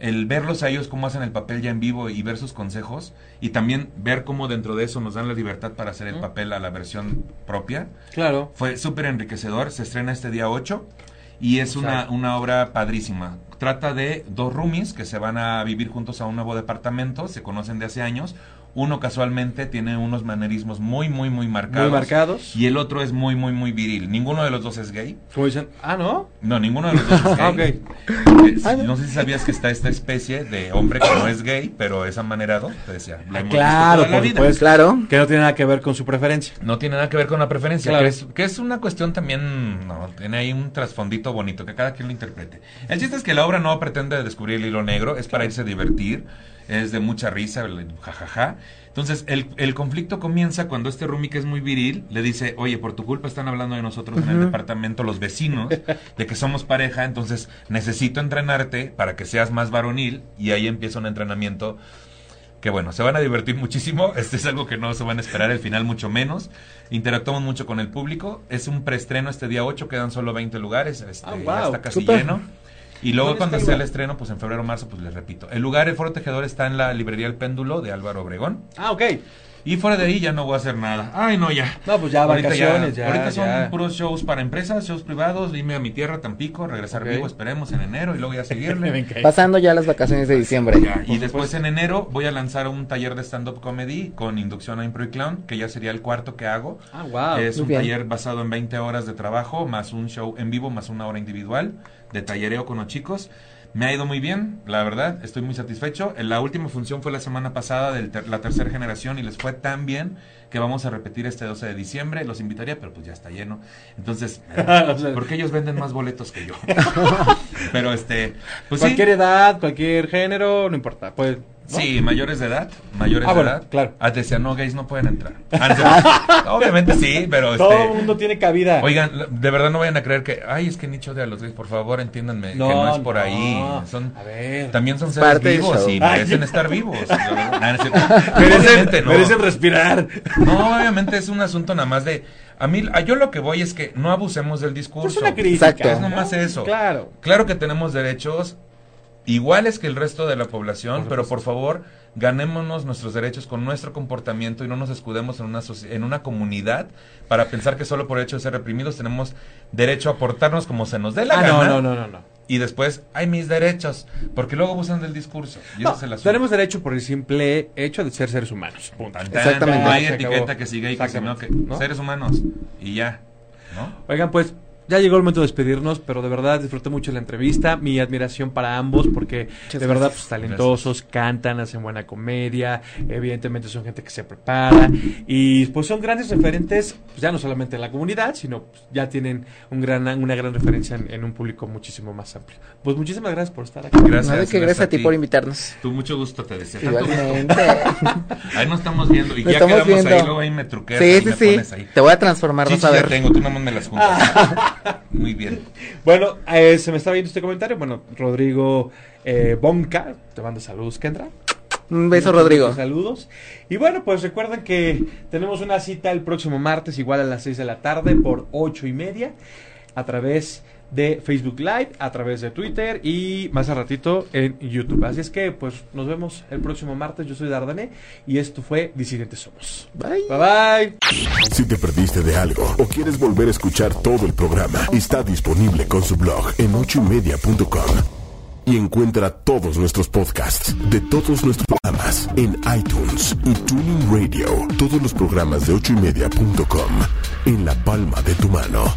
el verlos a ellos cómo hacen el papel ya en vivo y ver sus consejos y también ver cómo dentro de eso nos dan la libertad para hacer el papel a la versión propia, Claro. fue súper enriquecedor. Se estrena este día 8 y es una, una obra padrísima. Trata de dos roomies que se van a vivir juntos a un nuevo departamento, se conocen de hace años. Uno casualmente tiene unos manerismos muy, muy, muy marcados. Muy marcados. Y el otro es muy, muy, muy viril. Ninguno de los dos es gay. Como dicen, ah, ¿no? No, ninguno de los dos es gay. Ah, ok. Eh, si- no sé si sabías que está esta especie de hombre que no es gay, pero es amanerado. Te decía. lo Ah, claro, la vida. supuesto. Claro. Que no tiene nada que ver con su preferencia. No tiene nada que ver con la preferencia, Claro. que, es, que es una cuestión también, no, tiene ahí un trasfondito bonito, que cada quien lo interprete. El chiste es que la obra no pretende descubrir el hilo negro, es para irse a divertir, es de mucha risa, el jajaja. Entonces, el, el conflicto comienza cuando este Rumi, que es muy viril, le dice, oye, por tu culpa están hablando de nosotros en el departamento los vecinos, de que somos pareja, entonces necesito entrenarte para que seas más varonil, y ahí empieza un entrenamiento que bueno, se van a divertir muchísimo. Este es algo que no se van a esperar, el final mucho menos. Interactuamos mucho con el público. Es un preestreno este día 8, quedan solo 20 lugares. Este, Ah, ya wow, está casi lleno. Y luego ¿Dónde cuando está el sea el estreno, pues en febrero o marzo, pues les repito. El lugar, el Foro Tejedor, está en la librería El Péndulo de Álvaro Obregón. Ah, ok. Y fuera de ahí ya no voy a hacer nada. Ay, no, ya. No, pues ya Ahorita vacaciones, ya, ahorita son ya. puros shows para empresas, shows privados. Irme a mi tierra, Tampico, regresar vivo, esperemos en enero y luego ya seguirle. Pasando ya las vacaciones de diciembre. Ya, y después en enero voy a lanzar un taller de stand-up comedy con inducción a Impro y Clown, que ya sería el cuarto que hago. Ah, wow. es muy un bien. taller basado en 20 horas de trabajo, más un show en vivo, más una hora individual de tallereo con los chicos. Me ha ido muy bien, la verdad, estoy muy satisfecho. La última función fue la semana pasada de la tercera generación y les fue tan bien que vamos a repetir este 12 de diciembre. Los invitaría, pero pues ya está lleno. Entonces, sea, porque ellos venden más boletos que yo. pero este, pues sí. cualquier edad, cualquier género, no importa. Pues, ¿no? Sí, mayores de edad, mayores Ah, de bueno, edad. claro. Ah, decía, no, gays no pueden entrar. Ah, no. Obviamente sí, pero este... Todo el mundo tiene cabida. Oigan, de verdad no vayan a creer que, ay, es que nicho de a los gays, por favor, entiéndanme, que no es por no. ahí. Son, A ver. también son seres Parte vivos y Ay. merecen estar vivos. no. Merecen, Obviamente no. merecen respirar. No, obviamente es un asunto nada más de... A mí, a yo lo que voy es que no abusemos del discurso. Es una crítica. Exacto. Es nomás eso. Claro. Claro que tenemos derechos iguales que el resto de la población, Por pero por favor, ganémonos nuestros derechos con nuestro comportamiento y no nos escudemos en una, en una comunidad para pensar que solo por el hecho de ser reprimidos tenemos derecho a portarnos como se nos dé la Ah, gana. no, no, no, no, no. Y después, hay mis derechos, porque luego abusan del discurso. Y No, ese es el asunto. tenemos derecho por el simple hecho de ser seres humanos. Punto. Exactamente. No hay etiqueta acabó. que siga y que si no, que seres humanos. Y ya. ¿No? Oigan, pues ya llegó el momento de despedirnos, pero de verdad disfruté mucho la entrevista, mi admiración para ambos, porque de verdad gracias. pues talentosos, cantan, hacen buena comedia, evidentemente son gente que se prepara y pues son grandes referentes, pues, ya no solamente en la comunidad, sino pues, ya tienen un gran, una gran referencia en, en un público muchísimo más amplio. Pues muchísimas gracias por estar aquí. Gracias. No, que gracias a ti por invitarnos. Tú mucho gusto te deseo. Igualmente. Ahí nos estamos viendo. Y Nos ya estamos quedamos viendo. ahí, luego ahí me truqueas. Sí, ahí sí, me sí. pones ahí. Te voy a transformar, Chichis a ya ver. tengo, tú nomás me las juntas. Muy bien. Bueno, eh, se me está viendo este comentario, bueno, Rodrigo eh, Bonca, te manda saludos, Kendra. Un beso, Muchos, Rodrigo. Saludos. Y bueno, pues recuerden que tenemos una cita el próximo martes, igual a las 6 de la tarde, por ocho y media, a través de Facebook Live, a través de Twitter y más a ratito en YouTube. Así es que, pues, nos vemos el próximo martes. Yo soy Dardane y esto fue Disidentes Somos. Bye. Bye bye. Si te perdiste de algo o quieres volver a escuchar todo el programa, está disponible con su blog en ochoymedia.com. Y encuentra todos nuestros podcasts de todos nuestros programas en iTunes y Tuning Radio. Todos los programas de ochoymedia.com en la palma de tu mano.